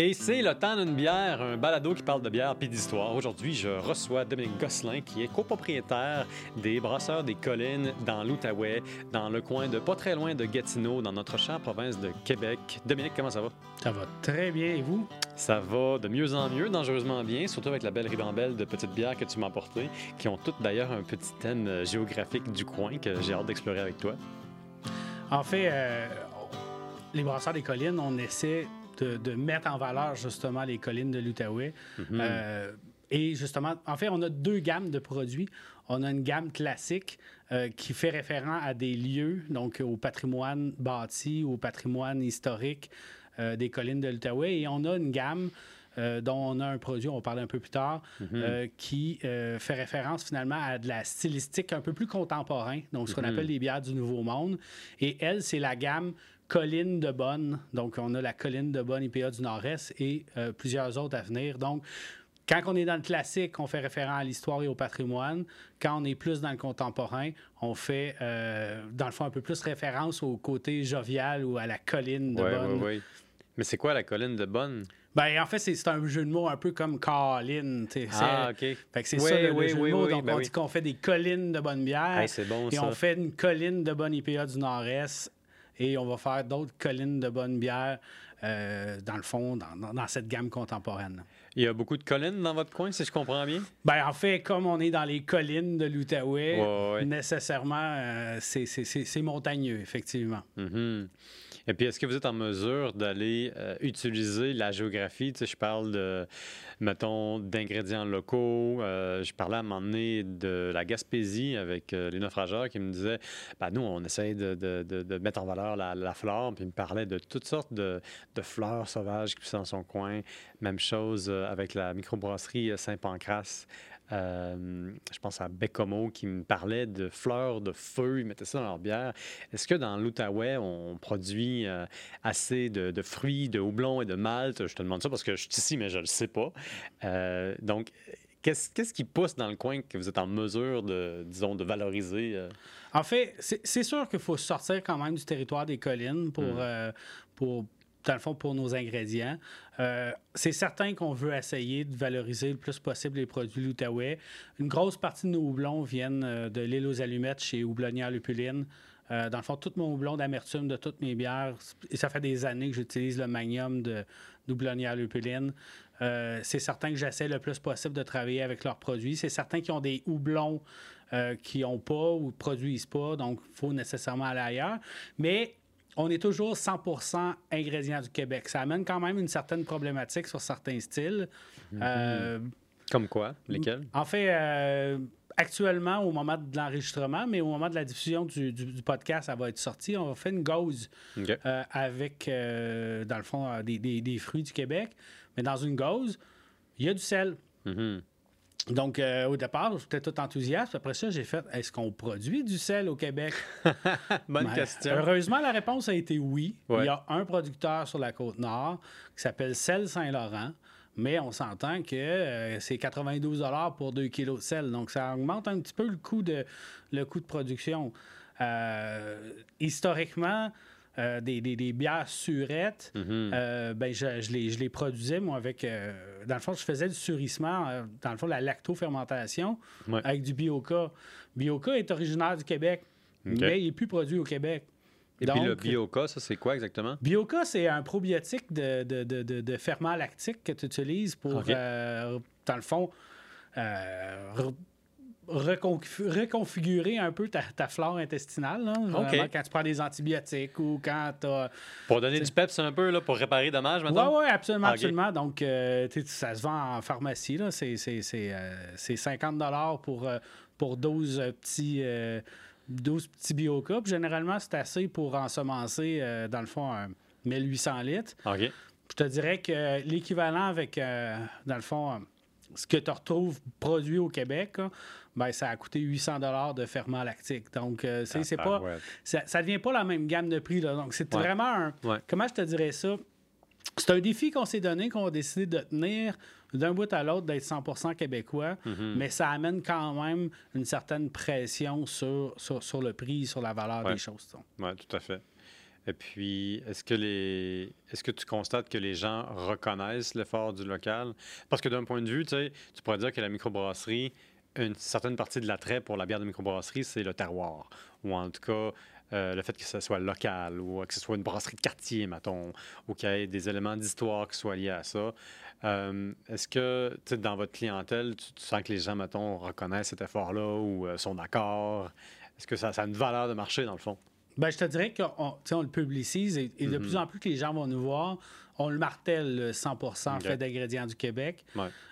Et c'est le temps d'une bière, un balado qui parle de bière puis d'histoire. Aujourd'hui, je reçois Dominique Gosselin, qui est copropriétaire des Brasseurs des Collines dans l'Outaouais, dans le coin de pas très loin de Gatineau, dans notre chère province de Québec. Dominique, comment ça va? Ça va très bien, et vous? Ça va de mieux en mieux, dangereusement bien, surtout avec la belle ribambelle de petites bières que tu m'as apportées, qui ont toutes d'ailleurs un petit thème géographique du coin que j'ai hâte d'explorer avec toi. En fait, euh, les Brasseurs des Collines, on essaie de, mettre en valeur justement les collines de l'Outaouais. Mhm. Euh, et justement, en fait, on a deux gammes de produits. On a une gamme classique euh, qui fait référence à des lieux, donc au patrimoine bâti, au patrimoine historique euh, des collines de l'Outaouais. Et on a une gamme dont on a un produit, on va parler un peu plus tard, mhm. qui fait référence finalement à de la stylistique un peu plus contemporain, donc ce qu'on mhm. appelle les bières du Nouveau Monde. Et elle, c'est la gamme colline de Bonne. Donc, on a la colline de Bonne IPA du Nord-Est et euh, plusieurs autres à venir. Donc, quand on est dans le classique, on fait référence à l'histoire et au patrimoine. Quand on est plus dans le contemporain, on fait, euh, dans le fond, un peu plus référence au côté jovial ou à la colline de Bonne. Oui, oui, Mais c'est quoi la colline de Bonne? Ben, en fait, c'est un jeu de mots un peu comme colline. Ah, OK. Fait que c'est ça le, jeu de mots. Donc, ben on dit qu'on fait des collines de bonne bière. c'est bon, et on fait une colline de bonne IPA du Nord-Est et on va faire d'autres collines de bonne bière, euh, dans le fond, dans, cette gamme contemporaine. Il y a beaucoup de collines dans votre coin, si je comprends bien? Bien, en fait, comme on est dans les collines de l'Outaouais, nécessairement, euh, c'est montagneux, effectivement. Mm-hmm. Et puis, est-ce que vous êtes en mesure d'aller euh, utiliser la géographie? Tu sais, je parle de, mettons, d'ingrédients locaux. Euh, je parlais à un moment donné de la Gaspésie avec euh, les naufrageurs qui me disaient, ben, nous, on essaye de, de, de, mettre en valeur la, la, flore. Puis, ils me parlaient de toutes sortes de, fleurs sauvages qui sont dans son coin. Même chose avec la microbrasserie Saint-Pancras. Euh, je pense à Bécomo qui me parlait de fleurs de feu, ils mettaient ça dans leur bière. Est-ce que dans l'Outaouais, on produit euh, assez de, fruits, de houblon et de malt? Je te demande ça parce que je suis ici, mais je ne le sais pas. Euh, donc, Qu'est-ce, qui pousse dans le coin que vous êtes en mesure de, disons, de valoriser? En fait, c'est, sûr qu'il faut sortir quand même du territoire des collines pour, hmm. pour, dans le fond, pour nos ingrédients. Euh, c'est certain qu'on veut essayer de valoriser le plus possible les produits l'Outaouais. Une grosse partie de nos houblons viennent euh, de l'île aux allumettes chez Houblonnière Lupuline. Euh, dans le fond, tout mon houblon d'amertume de toutes mes bières, et ça fait des années que j'utilise le magnum de Houblonnière Lupuline. c'est certain que j'essaie le plus possible de travailler avec leurs produits. C'est certain qu'ils ont des houblons qui n'ont pas ou produisent pas, donc il faut nécessairement aller ailleurs. Mais on est toujours 100% ingrédients du Québec. Ça amène quand même une certaine problématique sur certains styles. Mhm. Euh, Comme quoi? Lesquels? En fait, euh, actuellement, au moment de l'enregistrement, mais au moment de la diffusion du, podcast, ça va être sorti. On va faire une gauze euh, avec, dans le fond, des, fruits du Québec. Mais dans une gauze, il y a du sel. Mhm. Donc, euh, au départ, j'étais tout enthousiaste. Après ça, j'ai fait est-ce qu'on produit du sel au Québec? Bonne ben, question. Heureusement, la réponse a été oui. Il y a un producteur sur la côte nord qui s'appelle Sel Saint-Laurent. Mais on s'entend que euh, c'est 92 pour 2 kilos de sel. Donc, ça augmente un petit peu le coût de, le coût de production. Euh, historiquement, euh, des, bières surettes, mhm. euh, ben je, les, je, les, produisais, moi, avec. Euh, dans le fond, je faisais du surissement, dans le fond, la lactofermentation avec du Bioca. Bioca est originaire du Québec, mais il n'est plus produit au Québec. Et puis le Bioca, ça, c'est quoi exactement? Bioca, c'est un probiotique de, de, de, de, ferment lactique que tu utilises pour, dans le fond, reconfigurer un peu ta, flore intestinale. quand tu prends des antibiotiques ou quand tu Pour donner du peps un peu, là, pour réparer dommage maintenant? Oui, oui, absolument, absolument. Donc, euh, ça se vend en pharmacie. C'est, 50 euh, pour, euh, pour 12 petits... 12 petits. Généralement, c'est assez pour ensemencer, dans le fond, 1800 litres. Je te dirais que l'équivalent avec, dans le fond, ce que tu retrouves produit au Québec, ben, ça a coûté 800 dollars de ferment lactique. Donc, euh, c'est pas, ça ne devient pas la même gamme de prix. Là. Donc, c'est vraiment un... Comment je te dirais ça? C'est un défi qu'on s'est donné, qu'on a décidé de tenir d'un bout à l'autre, d'être 100% québécois, mm-hmm. mais ça amène quand même une certaine pression sur, sur, le prix, sur la valeur des choses. Oui, tout à fait. Et puis, est-ce que les est-ce que tu constates que les gens reconnaissent l'effort du local? Parce que d'un point de vue, tu pourrais dire que la microbrasserie, une certaine partie de l'attrait pour la bière de microbrasserie, c'est le terroir. Ou en tout cas, euh, le fait que ce soit local ou que ce soit une brasserie de quartier, mettons, ou qu'il y ait des éléments d'histoire qui soient liés à ça. Euh, est-ce que, dans votre clientèle, tu, sens que les gens, mettons, reconnaissent cet effort-là ou euh, sont d'accord? Est-ce que ça, a une valeur de marché, dans le fond? Bien, je te dirais qu'on on le publicise et, de mm-hmm. plus en plus que les gens vont nous voir, on le martèle 100% fait d'ingrédients du Québec.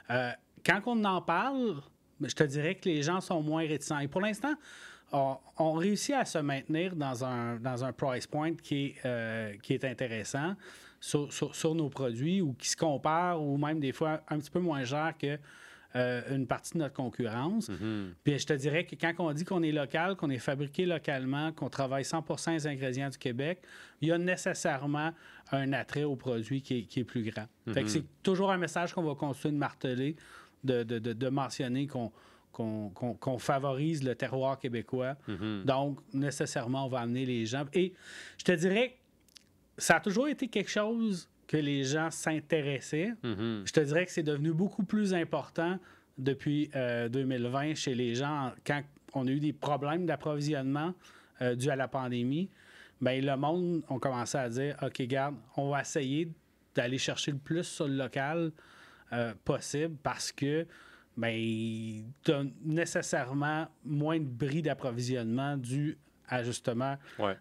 quand on en parle, je te dirais que les gens sont moins réticents. Et pour l'instant, on, réussit à se maintenir dans un, dans un price point qui est, euh, qui est intéressant sur, nos produits ou qui se compare ou même des fois un petit peu moins cher que euh, une partie de notre concurrence. Mm-hmm. Puis je te dirais que quand on dit qu'on est local, qu'on est fabriqué localement, qu'on travaille 100 des ingrédients du Québec, il y a nécessairement un attrait au produit qui est, plus grand. Mm-hmm. c'est toujours un message qu'on va continuer de marteler, de, de mentionner qu'on qu'on favorise le terroir québécois. Mhm. Donc, nécessairement, on va amener les gens. Et je te dirais, ça a toujours été quelque chose que les gens s'intéressaient. Mhm. Je te dirais que c'est devenu beaucoup plus important depuis 2020 euh, chez les gens quand on a eu des problèmes d'approvisionnement euh, dû à la pandémie. Bien, le monde a commencé à dire OK, garde, on va essayer d'aller chercher le plus sur le local euh, possible parce que ben, tu as nécessairement moins de bris d'approvisionnement dû à justement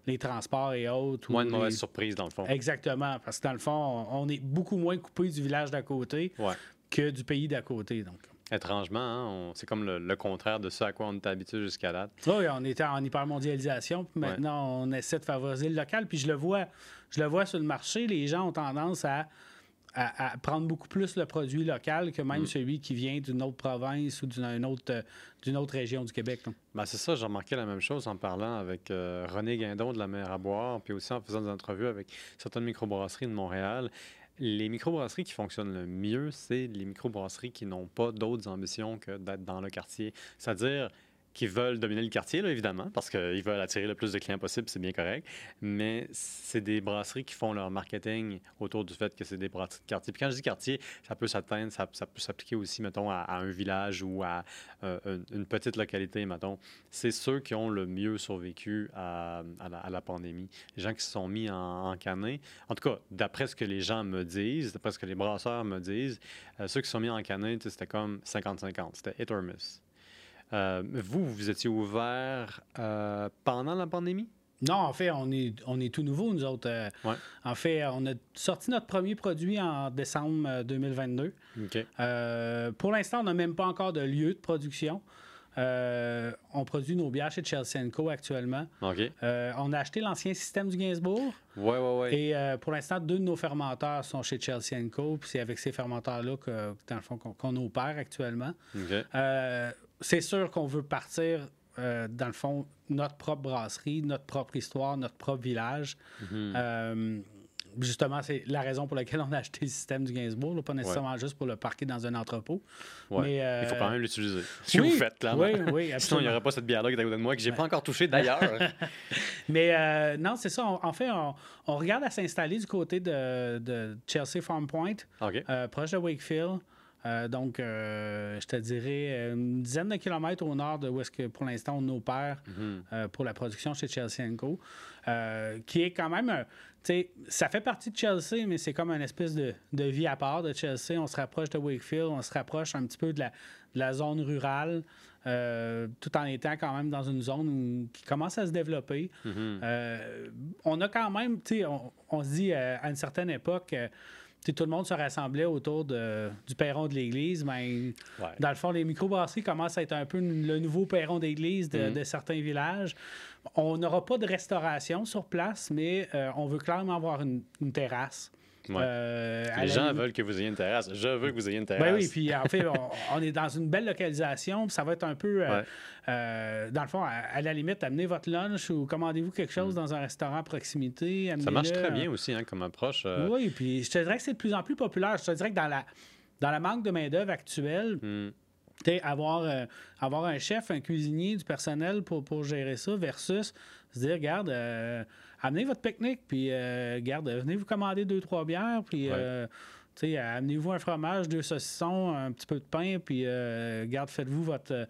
les transports et autres. Moins de mauvaises surprises, dans le fond. Exactement, parce que dans le fond, on est beaucoup moins coupé du village d'à côté que du pays d'à côté. Donc. Étrangement, hein, c'est comme le, contraire de ce à quoi on était habitué jusqu'à date. Oui, on était en hypermondialisation, puis maintenant on essaie de favoriser le local. Puis je le vois, je le vois sur le marché, les gens ont tendance à à, prendre beaucoup plus le produit local que même mm. celui qui vient d'une autre province ou d'une autre, euh, d'une autre région du Québec. Ben, c'est ça, j'ai remarqué la même chose en parlant avec euh, René Guindon de la mer à boire, puis aussi en faisant des entrevues avec certaines microbrasseries de Montréal. Les microbrasseries qui fonctionnent le mieux, c'est les microbrasseries qui n'ont pas d'autres ambitions que d'être dans le quartier. C'est-à-dire, qui veulent dominer le quartier, évidemment, parce qu'ils veulent attirer le plus de clients possible, c'est bien correct. Mais c'est des brasseries qui font leur marketing autour du fait que c'est des brasseries de quartier. Puis quand je dis quartier, ça peut s'atteindre, ça, peut s'appliquer aussi, mettons, à, un village ou à euh, une petite localité, mettons. C'est ceux qui ont le mieux survécu à, la, pandémie. Les gens qui se sont mis en, en canet. En tout cas, d'après ce que les gens me disent, d'après ce que les brasseurs me disent, euh, ceux qui se sont mis en canet, c'était comme 50-50. C'était hit or miss. Euh, vous, vous étiez ouvert euh, pendant la pandémie? Non, en fait, on est, on est tout nouveau, nous autres. Euh, en fait, on a sorti notre premier produit en décembre 2022. pour l'instant, on n'a même pas encore de lieu de production. on produit nos bières chez Chelsea Co actuellement. on a acheté l'ancien système du Gainsbourg. Oui, oui. Et pour l'instant, deux de nos fermenteurs sont chez Chelsea Co. c'est avec ces fermenteurs-là que, dans le fond, qu'on opère actuellement c'est sûr qu'on veut partir, euh, dans le fond, notre propre brasserie, notre propre histoire, notre propre village. Mhm. Euh, justement, c'est la raison pour laquelle on a acheté le système du Gainsbourg, pas nécessairement juste pour le parquer dans un entrepôt. Mais, euh, Il faut quand même l'utiliser. Si vous faites, là. Oui, oui, Sinon, il n'y aurait pas cette bière-là qui est à côté de moi, que j'ai pas encore touchée d'ailleurs. Mais non, c'est ça. en fait, on, regarde à s'installer du côté de, Chelsea Farm Point, proche de Wakefield. Euh, donc, euh, je te dirais une dizaine de kilomètres au nord de où est-ce que pour l'instant on opère mhm. euh, pour la production chez Chelsea Co. qui est quand même, tu sais, ça fait partie de Chelsea, mais c'est comme une espèce de, vie à part de Chelsea. On se rapproche de Wakefield, on se rapproche un petit peu de la, zone rurale. tout en étant quand même dans une zone qui commence à se développer. Mhm. on a quand même, tu sais, on, se dit à une certaine époque, tout le monde se rassemblait autour du perron de l'église, mais dans le fond, les microbrasseries commencent à être un peu le nouveau perron d'église de, mm-hmm. certains villages. On n'aura pas de restauration sur place, mais euh, on veut clairement avoir une terrasse. Euh, les gens veulent que vous ayez une terrasse. Je veux que vous ayez une ben terrasse. oui, puis en fait, on, est dans une belle localisation. Ça va être un peu, euh, euh, dans le fond, à, la limite, amenez votre lunch ou commandez-vous quelque chose mm. dans un restaurant à proximité. Ça marche très bien aussi hein, comme approche. Oui, puis je te dirais que c'est de plus en plus populaire. Je te dirais que dans la, dans la manque de main-d'œuvre actuelle, mm. Avoir, euh, avoir un chef, un cuisinier, du personnel pour, pour gérer ça versus se dire, regarde, euh, amenez votre pique-nique, puis euh, regarde, venez vous commander deux, trois bières, puis amenez-vous un fromage, deux saucissons, un petit peu de pain, puis garde, faites-vous votre,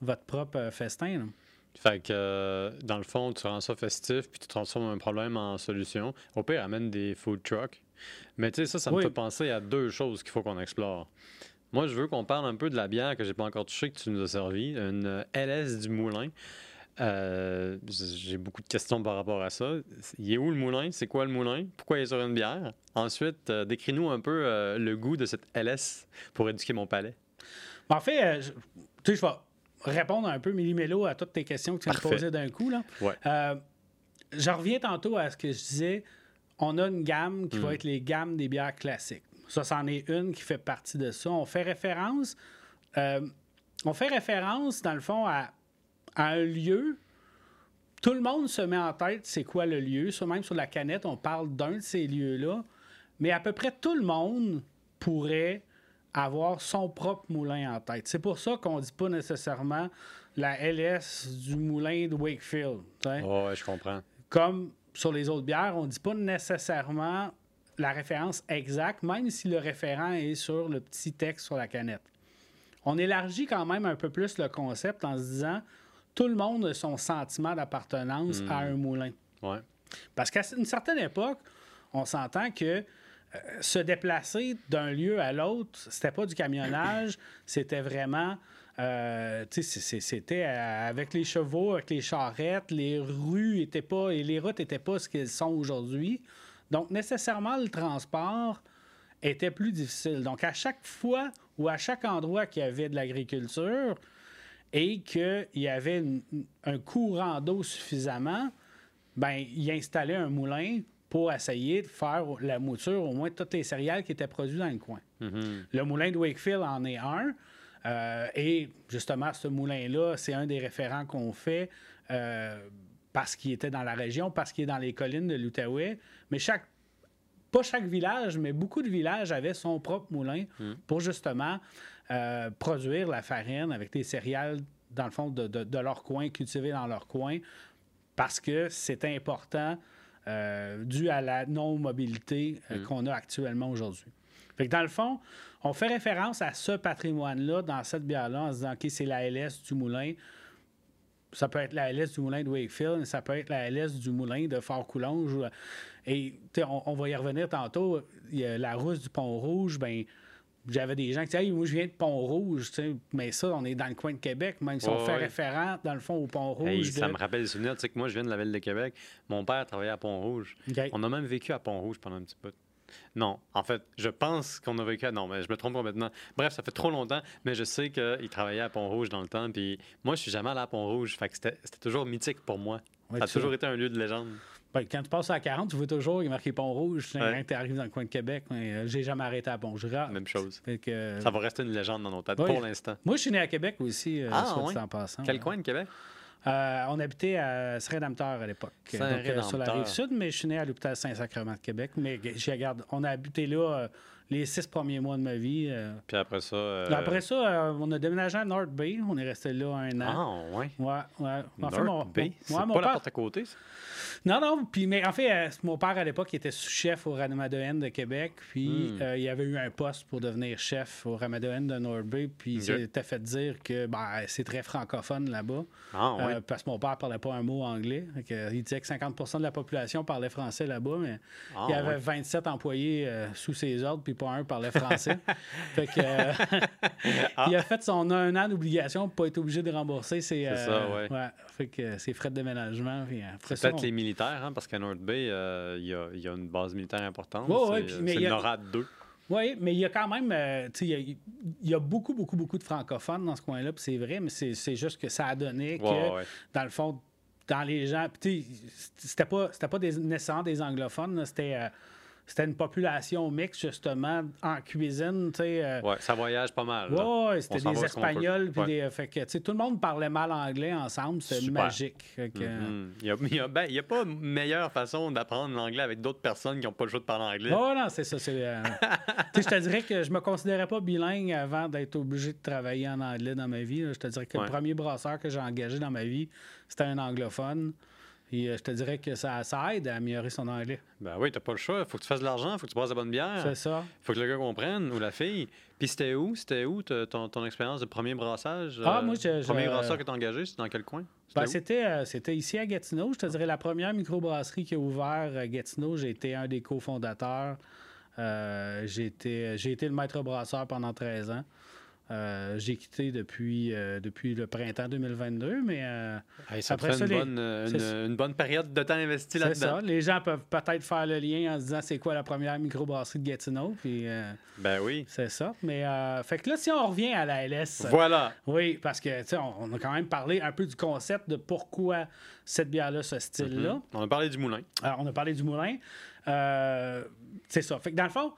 votre propre festin. Fait que, dans le fond, tu rends ça festif, puis tu transformes un problème en solution. Au pire, amène des food trucks. Mais tu sais, ça, ça me fait penser à deux choses qu'il faut qu'on explore. Moi, je veux qu'on parle un peu de la bière que j'ai pas encore touchée, que tu nous as servi, une LS du Moulin. Euh, j'ai beaucoup de questions par rapport à ça. Il est où le moulin? C'est quoi le moulin? Pourquoi il est sur une bière? Ensuite, euh, décris-nous un peu euh, le goût de cette LS pour éduquer mon palais. En fait, je, tu sais, je vais répondre un peu millimélo à toutes tes questions que tu me posais d'un coup. Là. je reviens tantôt à ce que je disais. On a une gamme qui va mm. être les gammes des bières classiques. Ça, c'en est une qui fait partie de ça. On fait référence, euh, on fait référence, dans le fond, à, un lieu. Tout le monde se met en tête c'est quoi le lieu. Ça, même sur la canette, on parle d'un de ces lieux-là. Mais à peu près tout le monde pourrait avoir son propre moulin en tête. C'est pour ça qu'on ne dit pas nécessairement la LS du moulin de Wakefield. Oh, je comprends. Comme sur les autres bières, on ne dit pas nécessairement la référence exacte, même si le référent est sur le petit texte sur la canette. On élargit quand même un peu plus le concept en se disant tout le monde a son sentiment d'appartenance à hmm. un moulin. Parce qu'à une certaine époque, on s'entend que euh, se déplacer d'un lieu à l'autre, c'était pas du camionnage, c'était vraiment. Euh, c'était euh, avec les chevaux, avec les charrettes, les rues étaient pas et les routes n'étaient pas ce qu'elles sont aujourd'hui. Donc, nécessairement, le transport était plus difficile. Donc, à chaque fois ou à chaque endroit qu'il y avait de l'agriculture et qu'il y avait un courant d'eau suffisamment, ben, il installait un moulin pour essayer de faire la mouture au moins de toutes les céréales qui étaient produites dans le coin. Mm-hmm. Le moulin de Wakefield en est un. Euh, et justement, ce moulin-là, c'est un des référents qu'on fait. Euh, parce qu'il était dans la région, parce qu'il est dans les collines de l'Outaouais. Mais chaque, pas chaque village, mais beaucoup de villages avaient son propre moulin hmm. pour justement euh, produire la farine avec des céréales, dans le fond, de, leur coin, cultivées dans leur coin, parce que c'est important euh, dû à la non-mobilité euh, hmm. qu'on a actuellement aujourd'hui. Fait que dans le fond, on fait référence à ce patrimoine-là dans cette bière-là en se disant, OK, c'est la LS du moulin ça peut être la LS du moulin de Wakefield, ça peut être la LS du moulin de Fort-Coulonge. Et on, va y revenir tantôt. Il y a la rousse du Pont-Rouge, ben j'avais des gens qui disaient moi je viens de Pont-Rouge, mais ça, on est dans le coin de Québec, même si on fait référence, dans le fond, au Pont-Rouge. Ça me rappelle des souvenirs, tu sais que moi je viens de la ville de Québec. Mon père travaillait à Pont-Rouge. On a même vécu à Pont-Rouge pendant un petit peu. Non, en fait, je pense qu'on a vécu à... Non, mais je me trompe complètement. Bref, ça fait trop longtemps, mais je sais qu'il travaillait à Pont-Rouge dans le temps. Puis moi, je suis jamais allé à Pont-Rouge. Fait que c'était toujours mythique pour moi. ça a toujours été un lieu de légende. Ben, quand tu passes à 40, tu vois toujours, il est marqué Pont-Rouge. Quand tu arrives dans le coin de Québec, mais euh, j'ai jamais arrêté à pont Même chose. ça va rester une légende dans nos têtes pour l'instant. Moi, je suis né à Québec aussi, euh, ah, en passant. Quel coin de Québec? Euh, on habitait à Saint-Rédempteur à l'époque. Euh, sur la rive sud, mais je suis né à l'hôpital Saint-Sacrement de Québec. Mais regarde, on a habité là euh, les six premiers mois de ma vie. Puis après ça. Après ça, on a déménagé à North Bay. On est resté là un an. Ah, ouais. Ouais, ouais. North Bay? C'est pas la porte à côté, ça? Non, non. Puis, mais en fait, euh, mon père, à l'époque, était sous-chef au Ramadoen de Québec. Puis, hmm. euh, il avait eu un poste pour devenir chef au Ramadoen de Bay. Puis, il s'était fait dire que ben, c'est très francophone là-bas. Ah, euh, parce que mon père parlait pas un mot anglais. il disait que 50% de la population parlait français là-bas, mais ah, il y avait 27 employés sous ses ordres, puis pas un parlait français. fait que, ah. il a fait son un an d'obligation pour pas être obligé de rembourser ses, ça, ouais. fait que ses frais de déménagement. Peut-être les militaires, hein, parce qu'à North Bay, euh, il y, a, une base militaire importante. c'est le NORAD 2. Oui, mais il y a quand même, euh, il y, a beaucoup, beaucoup, beaucoup de francophones dans ce coin-là, puis c'est vrai, mais c'est juste que ça a donné que, dans le fond, dans les gens, c'était pas, pas des, nécessairement des anglophones, c'était... Euh, c'était une population mixte, justement, en cuisine. Euh, oui, ça voyage pas mal. Oui, c'était des Espagnols. Puis des, fait que, tout le monde parlait mal anglais ensemble. C'était magique. Mm-hmm. Il n'y a, ben, a, pas meilleure façon d'apprendre l'anglais avec d'autres personnes qui n'ont pas le choix de parler anglais. Oh non, c'est ça. Euh, je te dirais que je me considérais pas bilingue avant d'être obligé de travailler en anglais dans ma vie. Je te dirais que le premier brasseur que j'ai engagé dans ma vie, c'était un anglophone. Et euh, je te dirais que ça, ça, aide à améliorer son anglais. Ben oui, t'as pas le choix. Faut que tu fasses de l'argent, faut que tu brasses de bonne bière. C'est ça. Faut que le gars comprenne ou la fille. Puis c'était où? C'était où ton, ton expérience de premier brassage? Ah, moi, je, Premier brasseur que t'as engagé, c'était dans quel coin? Ben, c'était, euh, ici à Gatineau. Je te dirais la première microbrasserie qui a ouvert à Gatineau. J'ai été un des cofondateurs. Euh, j'ai, été, j'ai été le maître brasseur pendant 13 ans. Euh, j'ai quitté depuis, euh, depuis le printemps 2022, mais euh, ça après ça, une, bonne, une, bonne, période de temps investi là-dedans. C'est ça. Les gens peuvent peut-être faire le lien en se disant c'est quoi la première microbrasserie de Gatineau? Puis, ben oui. C'est ça. Mais fait que là, si on revient à la LS. Voilà. oui, parce que on, on, a quand même parlé un peu du concept de pourquoi cette bière-là, ce style-là. Mm-hmm. On a parlé du moulin. Alors, on a parlé du moulin. c'est ça. Fait que dans le fond,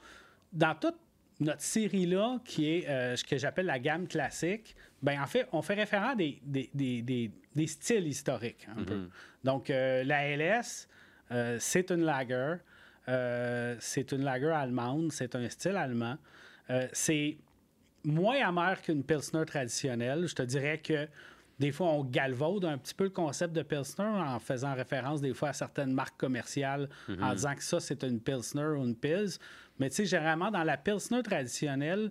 dans toute notre série-là, qui est euh, ce que j'appelle la gamme classique, ben en fait, on fait référence à des, des, styles historiques, un peu. Mhm. Donc, euh, la LS, euh, c'est une lager. c'est une lager allemande. C'est un style allemand. c'est moins amer qu'une Pilsner traditionnelle. Je te dirais que des fois, on galvaude un petit peu le concept de Pilsner en faisant référence des fois à certaines marques commerciales en mhm. disant que ça, c'est une Pilsner ou une Pils. Mais tu sais, généralement, dans la Pilsner traditionnelle,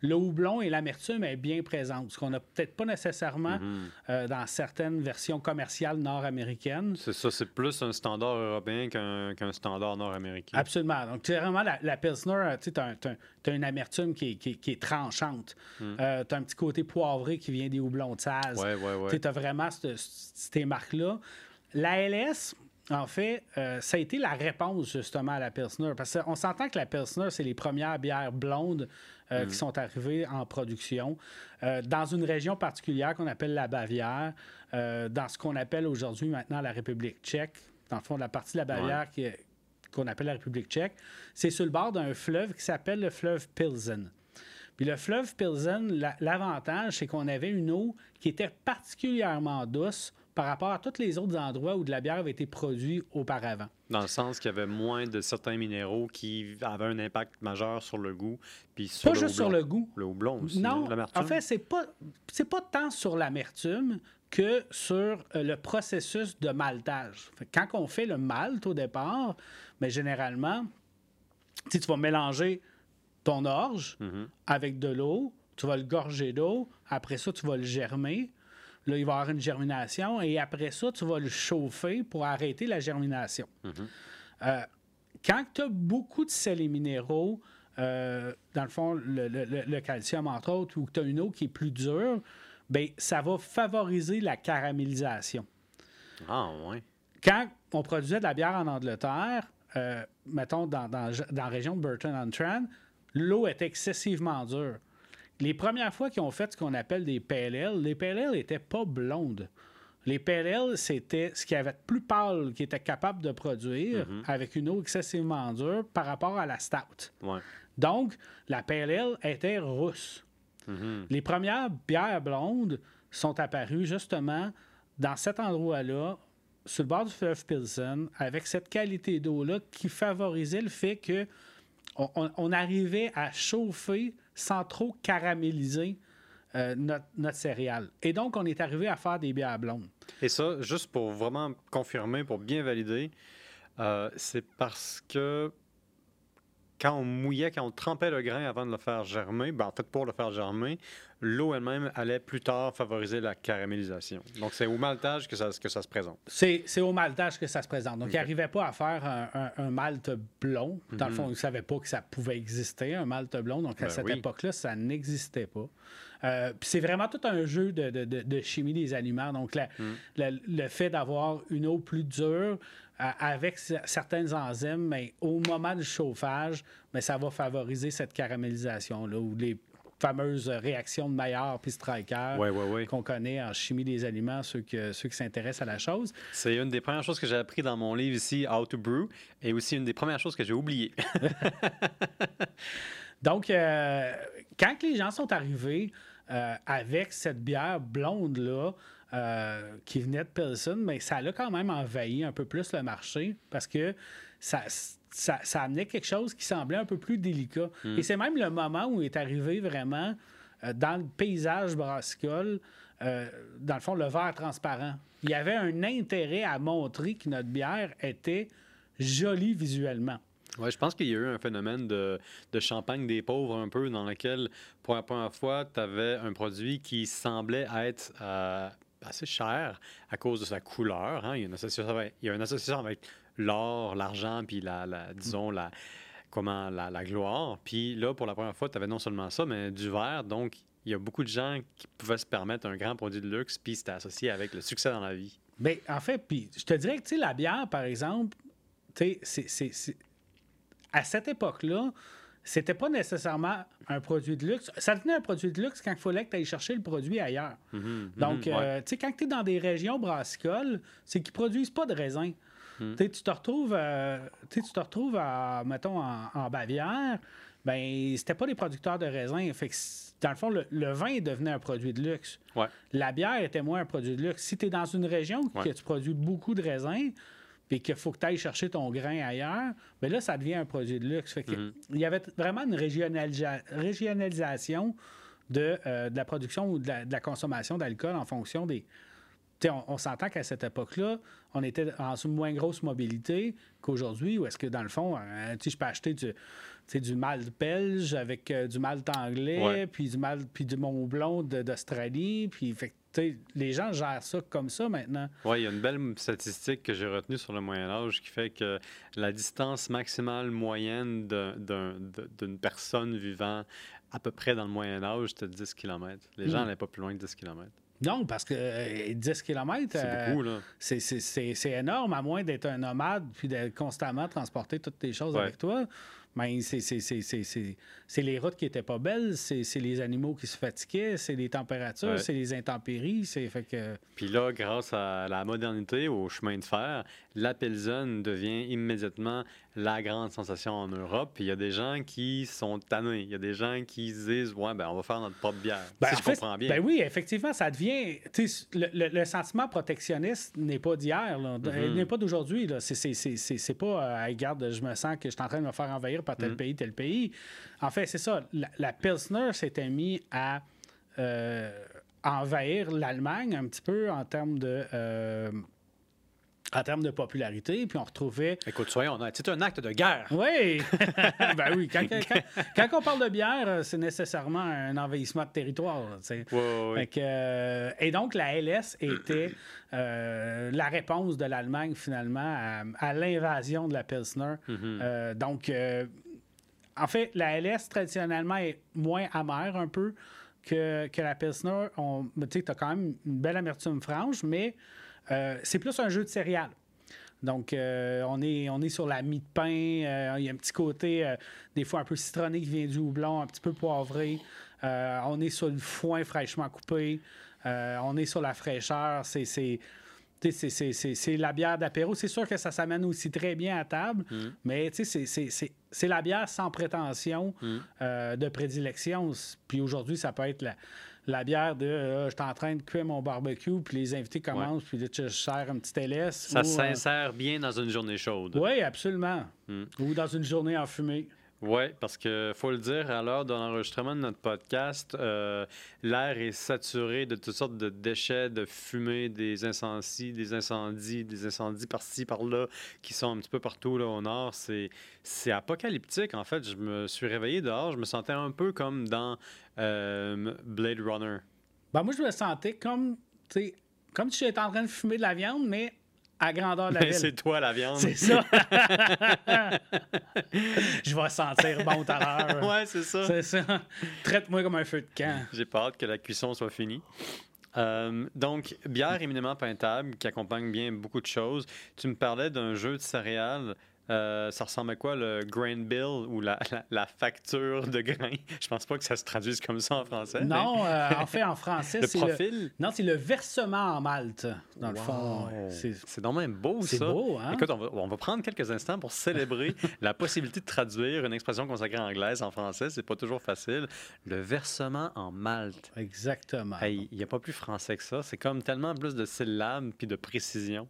le houblon et l'amertume est bien présente, ce qu'on n'a peut-être pas nécessairement mhm. euh, dans certaines versions commerciales nord-américaines. C'est ça, c'est plus un standard européen qu'un standard nord-américain. Absolument. Donc, tu vraiment, la, Pilsner, tu as, une amertume qui est, tranchante. Mhm. Euh, tu as un petit côté poivré qui vient des houblons de Saz. Ouais, ouais, ouais. Tu as vraiment ces marques-là. La LS, en fait, euh, ça a été la réponse justement à la Pilsner. Parce qu'on s'entend que la Pilsner, c'est les premières bières blondes euh, qui mm. sont arrivées en production euh, dans une région particulière qu'on appelle la Bavière, dans ce qu'on appelle aujourd'hui maintenant la République tchèque. Dans le fond, la partie de la Bavière qu'on appelle la République tchèque, c'est sur le bord d'un fleuve qui s'appelle le fleuve Pilsen. Puis le fleuve Pilsen, l'avantage, c'est qu'on avait une eau qui était particulièrement douce par rapport à tous les autres endroits où de la bière avait été produite auparavant. Dans le sens qu'il y avait moins de certains minéraux qui avaient un impact majeur sur le goût. Puis sur pas juste sur le goût. Le houblon aussi. Non, en fait, c'est pas, c'est pas tant sur l'amertume que sur euh, le processus de maltage. Quand on fait le malt au départ, mais généralement, tu vas mélanger ton orge mm-hmm. avec de l'eau, tu vas le gorger d'eau, après ça, tu vas le germer, Là, il va y avoir une germination et après ça, tu vas le chauffer pour arrêter la germination. Mhm. Euh, quand tu as beaucoup de sels et minéraux, euh, dans le fond, le, calcium entre autres, ou que tu as une eau qui est plus dure, ben ça va favoriser la caramélisation. Ah, oui. Quand on produisait de la bière en Angleterre, euh, mettons dans, dans, dans, la région de Burton-on-Trent, l'eau était excessivement dure les premières fois qu'ils ont fait ce qu'on appelle des PLL, les PLL n'étaient pas blondes. Les PLL, c'était ce qui avait de plus pâle qui était capable de produire mhm. avec une eau excessivement dure par rapport à la stout. Donc, la PLL était rousse. Mhm. Les premières bières blondes sont apparues justement dans cet endroit-là, sur le bord du fleuve Pilsen, avec cette qualité d'eau-là qui favorisait le fait que on arrivait à chauffer sans trop caraméliser euh, notre, céréale. Et donc, on est arrivé à faire des bières blondes. Et ça, juste pour vraiment confirmer, pour bien valider, euh, c'est parce que quand on mouillait, quand on trempait le grain avant de le faire germer, ben en fait, pour le faire germer, l'eau elle-même allait plus tard favoriser la caramélisation. Donc, c'est au maltage que ça, que ça se présente. C'est, au maltage que ça se présente. Donc, il n'arrivait pas à faire un, un, malte blond. Dans le fond, il ne savait pas que ça pouvait exister, un malte blond. Donc, à ben cette époque-là, ça n'existait pas. Euh, c'est vraiment tout un jeu de, de, de, chimie des aliments. Donc, mm. le fait d'avoir une eau plus dure, avec certaines enzymes, mais au moment du chauffage, mais ça va favoriser cette caramélisation-là, ou les fameuse réaction de Maillard puis Striker Ouais, ouais, ouais. qu'on connaît en chimie des aliments, ceux, que, ceux qui s'intéressent à la chose. C'est une des premières choses que j'ai appris dans mon livre ici, How to Brew, et aussi une des premières choses que j'ai oubliées. Donc, euh, quand les gens sont arrivés euh, avec cette bière blonde-là, euh, qui venait de Pilsen, mais ça a quand même envahi un peu plus le marché parce que ça, ça, ça amenait quelque chose qui semblait un peu plus délicat. Et c'est même le moment où est arrivé vraiment euh, dans le paysage brassicole, euh, dans le fond, le verre transparent. Il y avait un intérêt à montrer que notre bière était jolie visuellement. Ouais, je pense qu'il y a eu un phénomène de, de champagne des pauvres un peu dans lequel, pour la première fois, tu avais un produit qui semblait être euh, assez cher à cause de sa couleur. hein. Il, y a une association avec, il y a une association avec l'or, l'argent, puis la, la- disons la, comment, la, la gloire. Puis là, pour la première fois, tu avais non seulement ça, mais du verre. Donc, il y a beaucoup de gens qui pouvaient se permettre un grand produit de luxe, puis c'était associé avec le succès dans la vie. Mais en fait, puis je te dirais que tu sais, la bière, par exemple, tu sais, c'est- à cette époque-là, c'était pas nécessairement un produit de luxe. Ça devenait un produit de luxe quand il fallait que tu ailles chercher le produit ailleurs. Donc, mhm, ouais. euh, tu sais, quand tu es dans des régions brassicoles, c'est qu'ils produisent pas de raisin. Hmm. Tu te retrouves, euh, tu te retrouves à, mettons, en, en Bavière, ben c'était pas des producteurs de raisin. Fait que, dans le fond, le, le vin devenait un produit de luxe. Ouais. La bière était moins un produit de luxe. Si tu es dans une région Ouais. que tu produis beaucoup de raisins, puis qu'il faut que tu ailles chercher ton grain ailleurs, ben là, ça devient un produit de luxe. Fait que Mm-hmm. Il y avait vraiment une régionalisa- régionalisation de, euh, de la production ou de la, de la consommation d'alcool en fonction des. On, on s'entend qu'à cette époque-là, on était en moins grosse mobilité qu'aujourd'hui, où est-ce que, dans le fond, tu sais, je peux acheter du, malt belge avec euh, du malt anglais, Ouais. puis du malt, puis du Mont Blond d'Australie, puis fait les gens gèrent ça comme ça maintenant. Oui, il y a une belle statistique que j'ai retenue sur le Moyen Âge qui fait que la distance maximale moyenne d'une personne vivant à peu près dans le Moyen Âge, c'était 10 km. Les gens n'allaient pas plus loin que 10 km. Non, parce que euh, 10 km, C'est là. c'est- énorme, à moins d'être un nomade puis de constamment transporter toutes tes choses Ouais. avec toi. Mais c'est- les routes qui étaient pas belles, c'est les animaux qui se fatiguaient, c'est les températures, Ouais. c'est les intempéries. Fait que. Puis là, grâce à la modernité, au chemin de fer, la Pilsen devient immédiatement la grande sensation en Europe. Puis il y a des gens qui sont tannés. Il y a des gens qui se disent Ouais, ben on va faire notre propre bière. Ben, si je fait, comprends bien. Ben oui, effectivement, ça devient. Le, le- le sentiment protectionniste n'est pas d'hier. Mm-hmm. Il n'est pas d'aujourd'hui. C'est- pas, euh, regarde, je me sens que je suis en train de me faire envahir par Mm-hmm. tel pays, tel pays. En fait, c'est ça. La, la Pilsner s'était mis à euh, envahir l'Allemagne un petit peu en termes de. euh, en termes de popularité, puis on retrouvait Écoute, soyons honnêtes, c'est un acte de guerre. oui! ben oui, quand, quand- quand on parle de bière, euh, c'est nécessairement un envahissement de territoire. que, euh, et donc, la LS était euh, la réponse de l'Allemagne, finalement, à, à l'invasion de la Pilsner. Euh, donc, en fait, la LS, traditionnellement, est moins amère un peu que, que la Pilsner. On- Tu as quand même une belle amertume franche, mais euh, c'est plus un jeu de céréales. Donc, euh, on, est, on est sur la mie de pain. euh, il y a un petit côté, des fois, un peu citronné qui vient du houblon, un petit peu poivré. On est sur le foin fraîchement coupé. On est sur la fraîcheur. C'est. C'est la bière d'apéro. C'est sûr que ça s'amène aussi très bien à table, mais tu sais, c'est- la bière sans prétention euh, de prédilection. Puis aujourd'hui, ça peut être la, la bière de euh, je suis en train de cuire mon barbecue, puis les invités commencent, puis là, je sers un petit LS. Ça euh, s'insère bien dans une journée chaude. Oui, absolument. Hmm. Ou dans une journée enfumée. Oui, parce que faut le dire, à l'heure de l'enregistrement de notre podcast, euh, l'air est saturé de toutes sortes de déchets, de fumée, des incendies, des incendies, des incendies par-ci, par-là, qui sont un petit peu partout là, au nord. C'est, c'est apocalyptique, en fait. Je me suis réveillé dehors, je me sentais un peu comme dans euh, Blade Runner. Ben, moi, je me sentais comme, comme si j'étais en train de fumer de la viande, mais à grandeur de la Mais ville. c'est toi la viande. C'est ça. je vais sentir bon tout à l'heure. ouais, c'est ça. C'est ça. Traite-moi comme un feu de camp. J'ai pas hâte que la cuisson soit finie. Euh, donc, bière éminemment peintable qui accompagne bien beaucoup de choses. Tu me parlais d'un jeu de céréales Euh, ça ressemble à quoi le grain bill ou la, la, facture de grain? Je pense pas que ça se traduise comme ça en français. Non, euh, en fait, en français, c'est. Le profil? non, c'est le versement en Malte, dans le fond. C'est donc même beau, ça. C'est beau, hein? Écoute, on va, on va, prendre quelques instants pour célébrer la possibilité de traduire une expression consacrée en anglaise en français. C'est pas toujours facile. Le versement en Malte. Exactement. Il n'y a pas plus français que ça. C'est comme tellement plus de syllabes puis de précision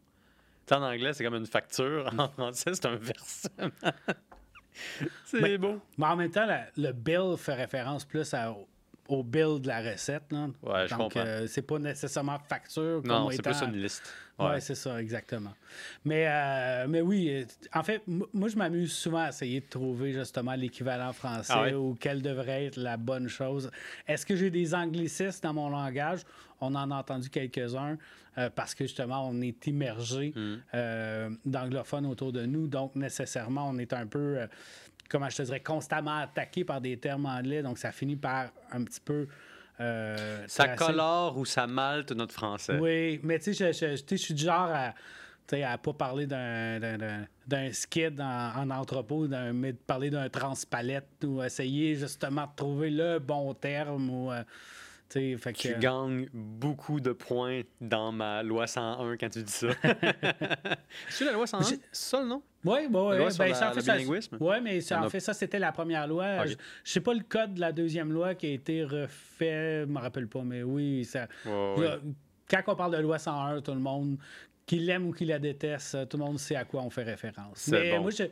en anglais, c'est comme une facture. En français, c'est un versement. c'est beau. Mais en même temps, le bill fait référence plus au bill de la recette. Là. Ouais, je Donc, euh, c'est pas nécessairement facture. Non, c'est plus une liste. Oui, c'est ça, exactement. Mais, euh, mais oui, euh, en fait, moi, je m'amuse souvent à essayer de trouver justement l'équivalent français ah ou quelle devrait être la bonne chose. Est-ce que j'ai des anglicistes dans mon langage? On en a entendu quelques-uns euh, parce que justement, on est immergé mm. d'anglophones autour de nous. Donc, nécessairement, on est un peu, comment je te dirais, constamment attaqué par des termes anglais. Donc, ça finit par un petit peu euh, ça colore ou ça malte notre français? Oui, mais tu sais, je, suis du genre à à pas parler d'un skid en, en entrepôt, mais de parler d'un transpalette ou essayer justement de trouver le bon terme ou euh, fait tu gagnes beaucoup de points dans ma loi 101 quand tu dis ça. c'est la loi 101? C'est ça, non? Oui, bon, oui. Ben, ça, fait, ouais, mais ça, en fait, ça, c'était la première loi. Je ne sais pas le code de la deuxième loi qui a été refait, je ne me rappelle pas, mais oui. Ça, Quand on parle de loi 101, tout le monde, qui l'aime ou qui la déteste, tout le monde sait à quoi on fait référence. Mais moi, je,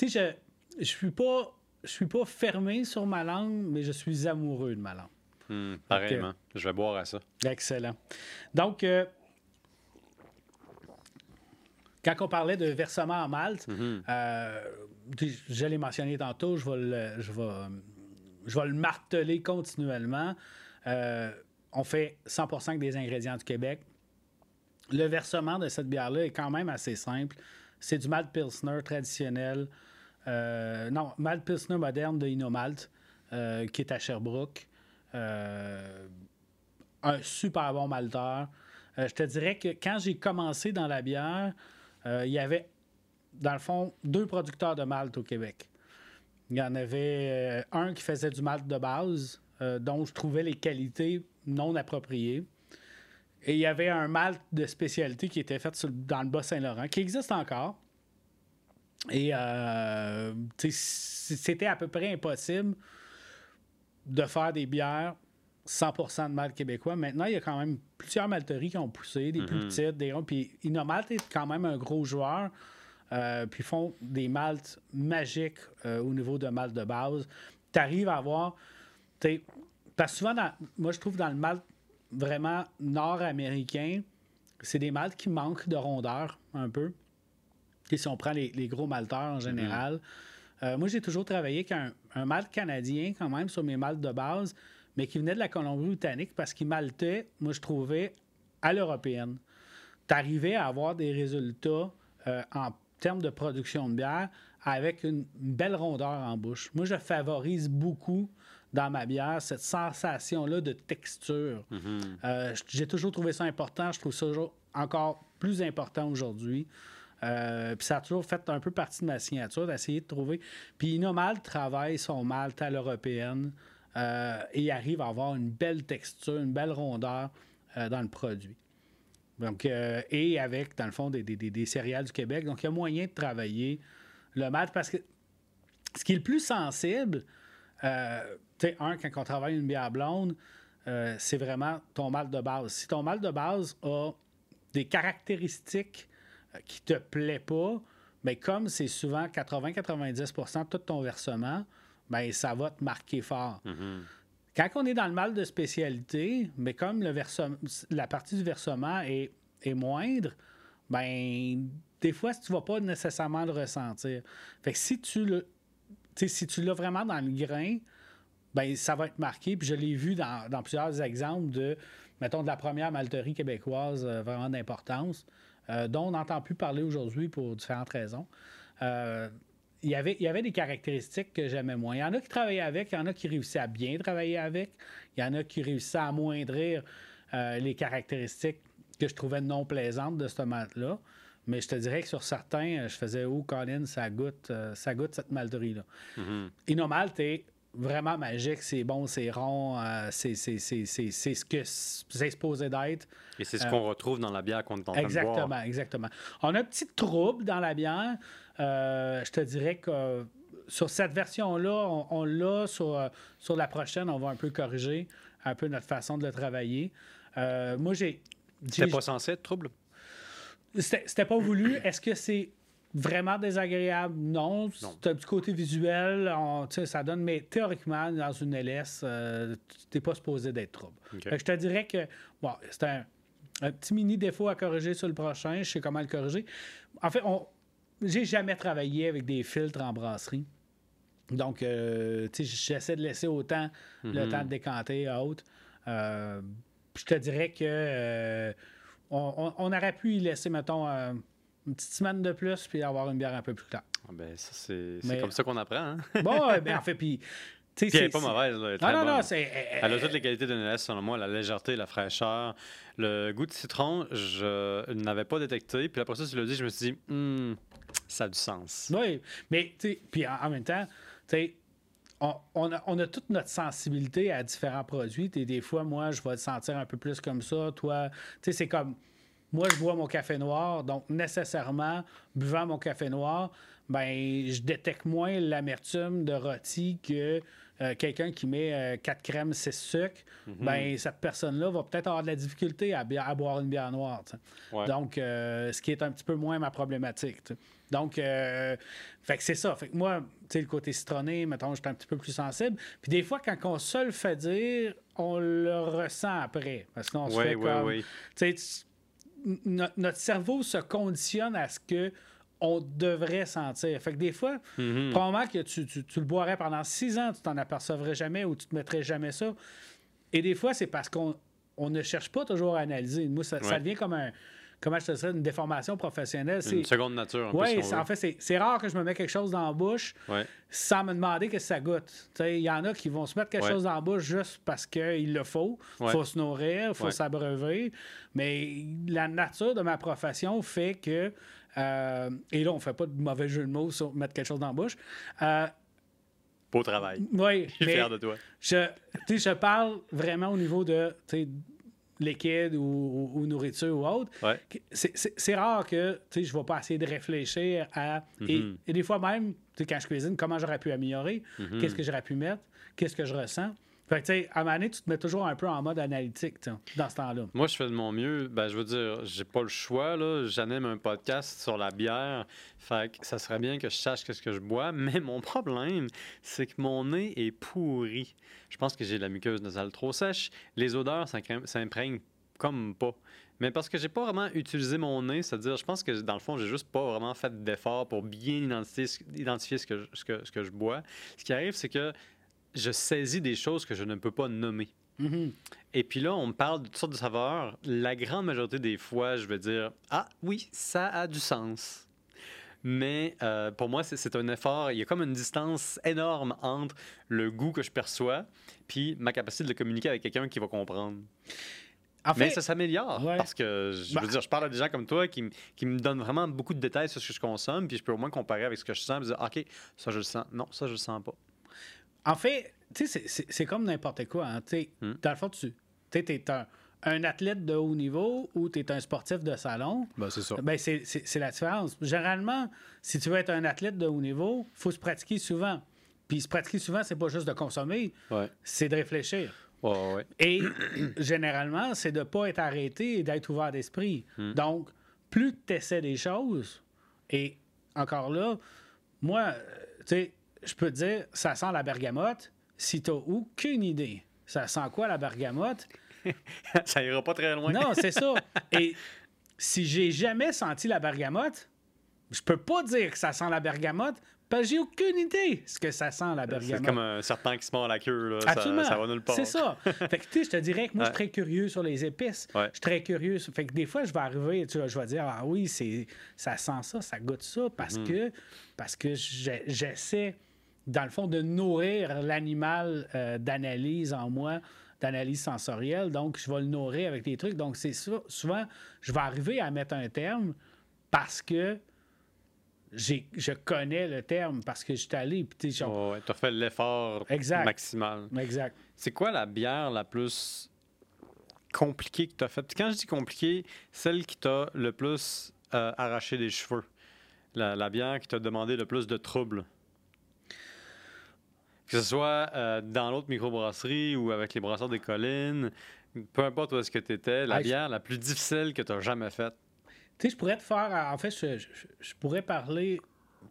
je, je suis pas je suis pas fermé sur ma langue, mais je suis amoureux de ma langue. Hmm, pareillement. Je vais boire à ça. Excellent. Donc, euh, quand on parlait de versement en Malte, mm-hmm. euh, je l'ai mentionné tantôt, je vais le, je vais, je vais le marteler continuellement. Euh, on fait 100% avec des ingrédients du Québec. Le versement de cette bière-là est quand même assez simple. C'est du malt pilsner traditionnel. non, malt pilsner moderne de Inomalt, qui est à Sherbrooke. Euh, un super bon malteur. Euh, je te dirais que quand j'ai commencé dans la bière, euh, il y avait, dans le fond, deux producteurs de malt au Québec. Il y en avait un qui faisait du malt de base, dont je trouvais les qualités non appropriées. Et il y avait un malt de spécialité qui était fait dans le Bas-Saint-Laurent, qui existe encore. Et c'était à peu près impossible de faire des bières 100% de malt québécois. Maintenant, il y a quand même plusieurs malteries qui ont poussé, des plus mhm. petites, des Puis Inomalt est quand même un gros joueur. Euh, puis font des maltes magiques euh, au niveau de malt de base. Tu arrives à avoir. Parce que souvent, moi, je trouve dans le malt vraiment nord-américain, c'est des maltes qui manquent de rondeur un peu. Et si on prend les, gros malteurs en général. Mhm. Euh, moi, j'ai toujours travaillé avec un, un malt canadien quand même sur mes maltes de base, mais qui venait de la Colombie-Britannique parce qu'il maltait, moi, je trouvais, à l'européenne. Tu arrivais à avoir des résultats euh, en termes de production de bière avec une, belle rondeur en bouche. Moi, je favorise beaucoup dans ma bière cette sensation-là de texture. Mm-hmm. Euh, j'ai toujours trouvé ça important. Je trouve ça encore plus important aujourd'hui. Euh, puis ça a toujours fait un peu partie de ma signature d'essayer de trouver. Puis Inomal travaille son malt à l'européenne euh, et arrive à avoir une belle texture, une belle rondeur euh, dans le produit. Donc, et avec, dans le fond, des, céréales du Québec. Donc, il y a moyen de travailler le malt parce que ce qui est le plus sensible, tu sais, un, quand on travaille une bière blonde, c'est vraiment ton malt de base. Si ton malt de base a des caractéristiques qui te plaît pas, mais comme c'est souvent 80-90 de tout ton versement, ben ça va te marquer fort. Mm-hmm. Quand on est dans le mal de spécialité, mais comme le la partie du versement est, moindre, ben des fois, tu ne vas pas nécessairement le ressentir. Fait que si tu le, si tu l'as vraiment dans le grain, ben ça va être marqué. Puis je l'ai vu dans, plusieurs exemples de, mettons, de la première malterie québécoise euh, vraiment d'importance. Euh, dont on n'entend plus parler aujourd'hui pour différentes raisons. Euh, il y, avait, il y avait des caractéristiques que j'aimais moins. Il y en a qui travaillaient avec, il y en a qui réussissaient à bien travailler avec, il y en a qui réussissaient à amoindrir euh, les caractéristiques que je trouvais non plaisantes de ce malt-là. Mais je te dirais que sur certains, je faisais, oh, Colin, ça goûte, ça goûte cette malterie-là. Inomalt est vraiment magique, c'est bon, c'est rond, c'est ce que c'est supposé d'être. Et c'est ce qu'on retrouve dans la bière qu'on est en train exactement, de boire. Exactement, On a un petit trouble dans la bière. je te dirais que sur cette version-là, on, l'a. Sur, sur la prochaine, on va un peu corriger un peu notre façon de le travailler. Euh, moi, j'ai. C'était pas censé être trouble? C'était pas voulu. Est-ce que c'est vraiment désagréable? Non. C'est un petit côté visuel. ça donne. Mais théoriquement, dans une LS, euh, tu n'es pas supposé d'être trouble. je te dirais que. Bon, c'est un, petit mini défaut à corriger sur le prochain. Je sais comment le corriger. En fait, on. J'ai jamais travaillé avec des filtres en brasserie. Donc, euh, j'essaie de laisser autant le mhm. temps de décanter à haute. Euh, je te dirais que euh, on, aurait pu y laisser, mettons, une petite semaine de plus puis avoir une bière un peu plus claire. Ah, ben, c'est comme ça qu'on apprend. Hein? bon, ben, en fait, puis. Puis elle n'est pas mauvaise. Elle, non, non, non, elle a toutes les qualités d'une LS, selon moi. La légèreté, la fraîcheur. Le goût de citron, je ne l'avais pas détecté. Puis après ça, tu l'as dit, je me suis dit, hmm, ça a du sens. Oui, mais, tu sais, puis en, même temps, on, on, a, on, a, toute notre sensibilité à différents produits. Et des fois, moi, je vais le sentir un peu plus comme ça. Toi, tu sais, c'est comme. Moi, je bois mon café noir, donc nécessairement, buvant mon café noir, ben, je détecte moins l'amertume de rôti que euh, quelqu'un qui met 4 euh, crèmes, 6 sucres. Mm ben, cette personne-là va peut-être avoir de la difficulté à, boire une bière noire. Donc, euh, ce qui est un petit peu moins ma problématique. Donc, euh, fait que c'est ça. Fait que moi, tu sais, le côté citronné, mettons, j'étais un petit peu plus sensible. Puis des fois, quand on se le fait dire, on le ressent après. Parce qu'on se fait comme... Tu notre cerveau se conditionne à ce que on devrait sentir. Fait que des fois, mm-hmm. probablement que tu, le boirais pendant six ans, tu t'en apercevrais jamais ou tu te mettrais jamais ça. Et des fois, c'est parce qu'on ne cherche pas toujours à analyser. Moi, ça devient comme un comment je te dis une déformation professionnelle. Une seconde nature. Oui, en fait, c'est rare que je me mette quelque chose dans la bouche sans me demander que ça goûte. Il y en a qui vont se mettre quelque chose dans la bouche juste parce qu'il le faut. Il faut se nourrir, il faut s'abreuver. Mais la nature de ma profession fait que. Euh, et là, on ne fait pas de mauvais jeu de mots sur mettre quelque chose dans la bouche. Euh, Beau travail. Oui. Je suis fier de toi. Je, je parle vraiment au niveau de liquide ou, nourriture ou autre, c'est rare que je ne vais pas essayer de réfléchir à. Et, des fois même, quand je cuisine, comment j'aurais pu améliorer, mm-hmm. qu'est-ce que j'aurais pu mettre, qu'est-ce que je ressens? Fait que, tu sais, à moment donné, tu te mets toujours un peu en mode analytique dans ce temps-là. Moi, je fais de mon mieux. Ben, je veux dire, j'ai pas le choix. là. J'anime un podcast sur la bière. Fait que ça serait bien que je sache qu'est-ce que je bois. Mais mon problème, c'est que mon nez est pourri. Je pense que j'ai la muqueuse nasale trop sèche. Les odeurs, ça imprègne comme pas. Mais parce que j'ai pas vraiment utilisé mon nez, c'est-à-dire, je pense que dans le fond, j'ai juste pas vraiment fait d'effort pour bien identifier, identifier ce, que, ce, que, ce que je bois. Ce qui arrive, c'est que je saisis des choses que je ne peux pas nommer. Mm-hmm. Et puis là, on me parle de toutes sortes de saveurs. La grande majorité des fois, je vais dire Ah oui, ça a du sens. Mais euh, pour moi, c'est un effort. Il y a comme une distance énorme entre le goût que je perçois puis ma capacité de le communiquer avec quelqu'un qui va comprendre. mais ça s'améliore parce que je veux bah. dire, je parle à des gens comme toi qui, qui, me donnent vraiment beaucoup de détails sur ce que je consomme, puis je peux au moins comparer avec ce que je sens et dire OK, ça je le sens. Non, ça je le sens pas. En fait, tu sais, c'est comme n'importe quoi. Hein. Hmm. Dans le fond, tu es un, un, athlète de haut niveau ou tu es un sportif de salon. Ben, c'est ça. Ben, c'est la différence. Généralement, si tu veux être un athlète de haut niveau, il faut se pratiquer souvent. Puis se pratiquer souvent, c'est pas juste de consommer, c'est de réfléchir. Et généralement, c'est de ne pas être arrêté et d'être ouvert d'esprit. Hmm. Donc, plus tu essaies des choses, et encore là, moi, tu sais, je peux te dire, ça sent la bergamote si tu n'as aucune idée. Ça sent quoi la bergamote? ça ira pas très loin. non, c'est ça. Et si j'ai jamais senti la bergamote, je peux pas dire que ça sent la bergamote parce que j'ai aucune idée ce que ça sent la bergamote. C'est comme un serpent qui se mord la queue. Là. Absolument. Ça, va nulle part. C'est ça. fait que, tu sais, je te dirais que moi, je suis très curieux sur les épices. Je suis très curieux. Fait que des fois, je vais arriver, tu vois, je vais dire, ah oui, c'est, ça sent ça, ça goûte ça, parce mm-hmm. que, parce que j'essaie dans le fond, de nourrir l'animal euh, d'analyse en moi, d'analyse sensorielle. Donc, je vais le nourrir avec des trucs. Donc, c'est. Souvent, je vais arriver à mettre un terme parce que je connais le terme, parce que je suis allé. Puis, tu ouais, as fait l'effort maximal. Exact. C'est quoi la bière la plus compliquée que tu as faite? Quand je dis compliquée, celle qui t'a le plus euh, arraché des cheveux. La, bière qui t'a demandé le plus de troubles. Que ce soit euh, dans l'autre microbrasserie ou avec les brasseurs des collines, peu importe où est-ce que tu étais, la bière la plus difficile que tu as jamais faite. Tu sais, je pourrais te faire. En fait, je, pourrais parler.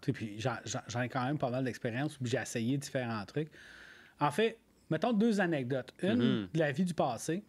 Puis j'en ai quand même pas mal d'expérience où j'ai essayé différents trucs. En fait, mettons deux anecdotes. Une mm-hmm. de la vie du passé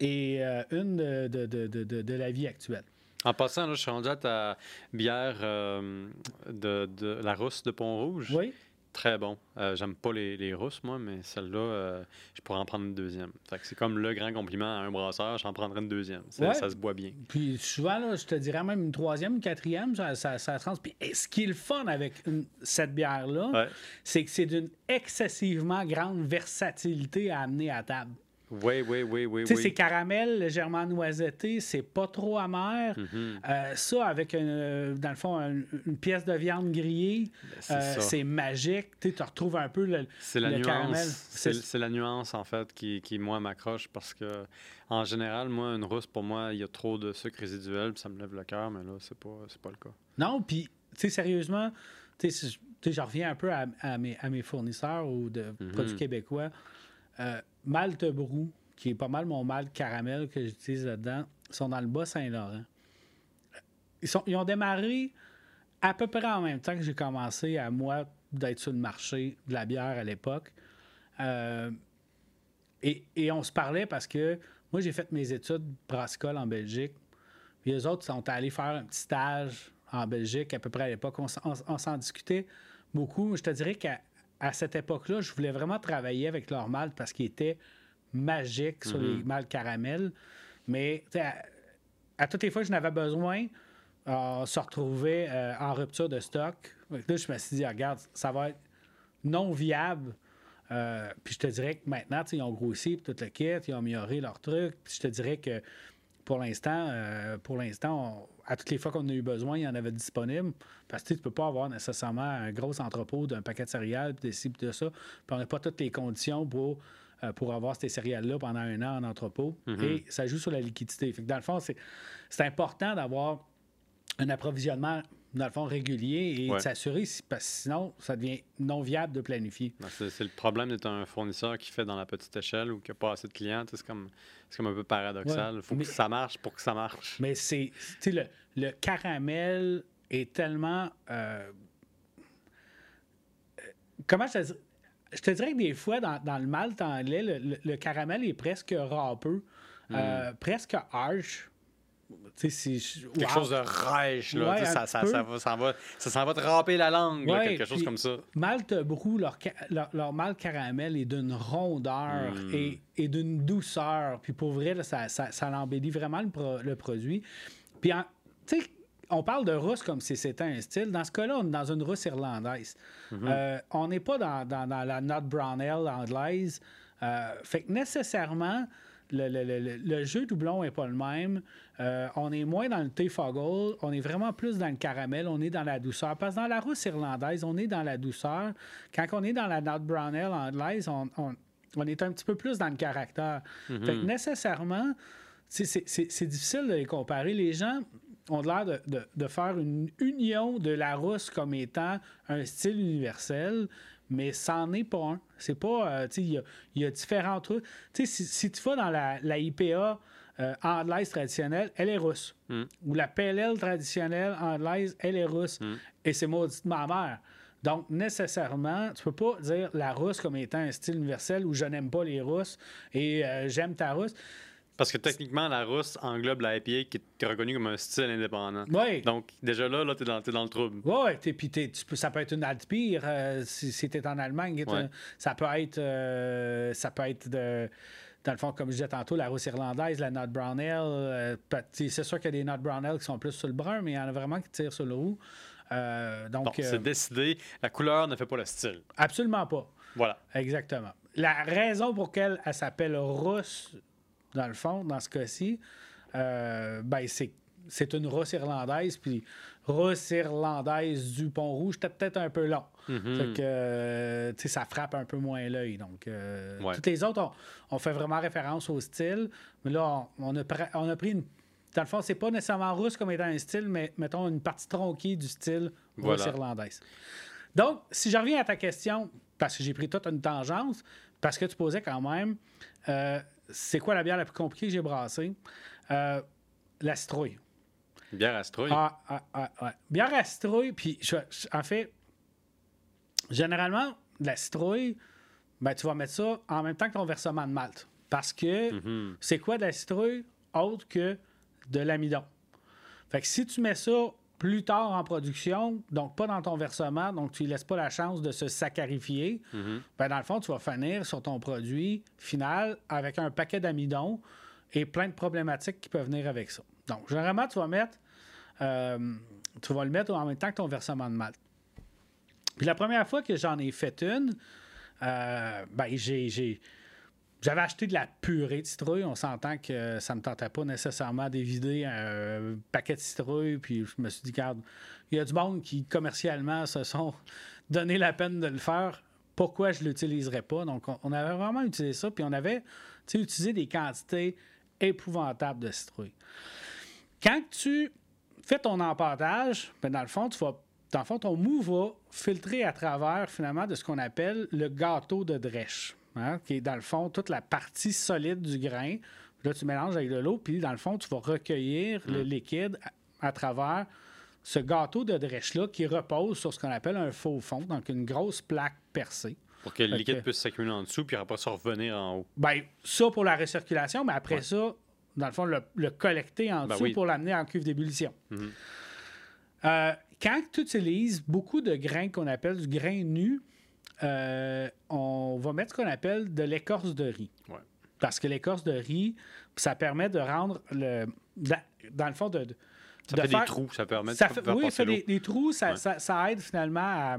et euh, une de, de, la vie actuelle. En passant, là, je suis rendu à ta bière euh, de, la rousse de Pont-Rouge. Oui. Très bon. Euh, j'aime pas les, les, rousses, moi, mais celle-là, euh, je pourrais en prendre une deuxième. c'est comme le grand compliment à un brasseur, j'en prendrais une deuxième. Ça se boit bien. Puis souvent, là, je te dirais même une troisième, une quatrième, ça, ça, ça trans... Puis ce qui est le fun avec cette bière-là, c'est que c'est d'une excessivement grande versatilité à amener à table. Oui, oui, oui, oui. Tu sais, c'est caramel, légèrement noisetté, c'est pas trop amer. Mm-hmm. Euh, ça, avec, une, dans le fond, une, pièce de viande grillée, ben, euh, c'est magique. Tu retrouves un peu le, la nuance, caramel. C'est la nuance, en fait, qui, qui moi, m'accroche parce que, en général, moi, une rousse, pour moi, il y a trop de sucre résiduel, puis ça me lève le cœur, mais là, c'est pas, pas le cas. Non, puis, tu sais, sérieusement, tu sais, je reviens un peu à, mes, à mes fournisseurs ou de mm-hmm. produits québécois. Euh, Malte Brou, qui est pas mal mon malt caramel que j'utilise là-dedans, sont dans le Bas-Saint-Laurent. Ils, ils ont démarré à peu près en même temps que j'ai commencé à moi d'être sur le marché de la bière à l'époque. Euh, et, on se parlait parce que moi, j'ai fait mes études brassicole en Belgique. Puis les autres sont allés faire un petit stage en Belgique à peu près à l'époque. On, s'en discutait beaucoup. Je te dirais qu'à à cette époque-là, je voulais vraiment travailler avec leur malt parce qu'il était magique sur les mhm. mâles caramel. Mais à, toutes les fois que je n'avais besoin, on se retrouvait euh, en rupture de stock. Là, je me suis dit, regarde, ça va être non viable. Euh, puis je te dirais que maintenant, ils ont grossi, puis tout le kit, ils ont amélioré leur truc. Puis je te dirais que pour l'instant, euh, pour l'instant, à toutes les fois qu'on a eu besoin, il y en avait disponible. Parce que tu ne peux pas avoir nécessairement un gros entrepôt d'un paquet de céréales, puis des de ça. Puis on n'a pas toutes les conditions pour, euh, pour avoir ces céréales-là pendant un an en entrepôt. Mm-hmm. Et ça joue sur la liquidité. Fait que dans le fond, c'est important d'avoir un approvisionnement dans le fond, régulier et de s'assurer, parce que sinon, ça devient non viable de planifier. C'est le problème d'être un fournisseur qui fait dans la petite échelle ou qui n'a pas assez de clients. C'est comme, comme un peu paradoxal. Il faut que ça marche pour que ça marche. Mais c'est. Le, le caramel est tellement. Euh, comment je te dirais? Je te dirais que des fois, dans, dans le malt anglais, le, le, caramel est presque râpeux, hmm. euh, presque harsh. Quelque chose de rêche, là. ça, ça, ça, va, ça, va, ça va te ramper la langue, quelque chose comme ça. Malte Brou, leur, leur, leur malt caramel est d'une rondeur hmm. et, et d'une douceur. Puis pour vrai, ça, ça, ça l'embellit vraiment le, le produit. Puis, tu sais, on parle de rousse comme si c'était un style. Dans ce cas-là, on est dans une rousse irlandaise. Mm-hmm. Euh, on n'est pas dans, dans, dans, la Nut Brown Ale anglaise. Euh, fait que nécessairement, le, jeu doublon n'est pas le même. Euh, on est moins dans le thé foggle, on est vraiment plus dans le caramel, on est dans la douceur. Parce que dans la rousse irlandaise, on est dans la douceur. Quand on est dans la Nut Brown Ale anglaise, on, est un petit peu plus dans le caractère. Mm-hmm. Fait que nécessairement, c'est difficile de les comparer. Les gens ont l'air de, faire une union de la rousse comme étant un style universel, mais ça n'en est pas un. C'est pas. Euh, il y a, y a, différents trucs. Si, si, tu vas dans la, la IPA euh, anglaise traditionnelle, elle est rousse. Hmm. Ou la PLL traditionnelle anglaise, elle est rousse. Hmm. Et c'est ma mère. Donc, nécessairement, tu peux pas dire la rousse comme étant un style universel où je n'aime pas les rousses et euh, j'aime ta rousse. Parce que techniquement, la rousse englobe la IPA qui est reconnue comme un style indépendant. Oui. Donc, déjà là, là tu es, dans, dans le trouble. Oui, puis ça peut être une Altbier euh, si, si tu es en Allemagne. Ça peut être, euh, ça peut être de, dans le fond, comme je disais tantôt, la rousse irlandaise, la Nut Brown Ale. Euh, c'est sûr qu'il y a des Nut Brown Ale qui sont plus sur le brun, mais il y en a vraiment qui tirent sur le roux. donc, c'est décidé. La couleur ne fait pas le style. Absolument pas. Voilà. Exactement. La raison pour laquelle elle s'appelle rousse dans le fond, dans ce cas-ci, euh, ben c'est c'est une rousse irlandaise, puis rousse irlandaise du Pont-Rouge, c'était peut-être un peu long. Mhm. Fait que, euh, ça frappe un peu moins l'œil. Donc, euh, Ouais. toutes les autres, on, on fait vraiment référence au style. Mais là, on, on a, pr- on a pris une. Dans le fond, c'est pas nécessairement russe comme étant un style, mais mettons une partie tronquée du style russe Voilà. irlandaise. Donc, si je reviens à ta question, parce que j'ai pris toute une tangence, parce que tu posais quand même, euh, c'est quoi la bière la plus compliquée que j'ai brassée? Euh, la citrouille. Bière à Stroy. Ah, ah, ah, ouais. Bière à citrouille, puis je- je- en fait, généralement, la citrouille, ben, tu vas mettre ça en même temps que ton versement de malt. Parce que Mhm. c'est quoi de la citrouille autre que de l'amidon? Fait que si tu mets ça plus tard en production, donc pas dans ton versement, donc tu ne laisses pas la chance de se sacarifier, Mhm. ben dans le fond, tu vas finir sur ton produit final avec un paquet d'amidon et plein de problématiques qui peuvent venir avec ça. Donc, généralement, tu vas mettre, euh, tu vas le mettre en même temps que ton versement de malt. Puis la première fois que j'en ai fait une, euh, ben j'ai, j'ai- j'avais acheté de la purée de citrouille. On s'entend que ça ne tentait pas nécessairement d'évider un paquet de citrouille. Puis je me suis dit, regarde, il y a du monde qui commercialement se sont donné la peine de le faire. Pourquoi je ne l'utiliserais pas? Donc, on, avait vraiment utilisé ça. Puis on avait utilisé des quantités épouvantables de citrouille. Quand tu fais ton empâtage, ben dans le fond, tu vas, dans le fond, ton mou va filtrer à travers, finalement, de ce qu'on appelle le gâteau de drèche, hein, qui est, dans le fond, toute la partie solide du grain. Là, tu mélanges avec de l'eau, puis, dans le fond, tu vas recueillir le liquide à, à travers ce gâteau de drèche-là qui repose sur ce qu'on appelle un faux fond, donc une grosse plaque percée. Pour que le liquide que- puisse s'accumuler en dessous, puis après ça revenir en haut. Ben, ça pour la recirculation, mais après Ouais. ça, dans le fond, le, le collecter en Ben dessous oui. pour l'amener en cuve d'ébullition. Mhm. Euh, quand tu utilises beaucoup de grains qu'on appelle du grain nu, euh, on va mettre ce qu'on appelle de l'écorce de riz. Ouais. Parce que l'écorce de riz, ça permet de rendre le. Dans, dans le fond, de. de- Ça de fait faire- des trous, ça permet ça de fait, faire oui, ça fait des, des trous, ça, Ouais. ça- ça aide finalement à,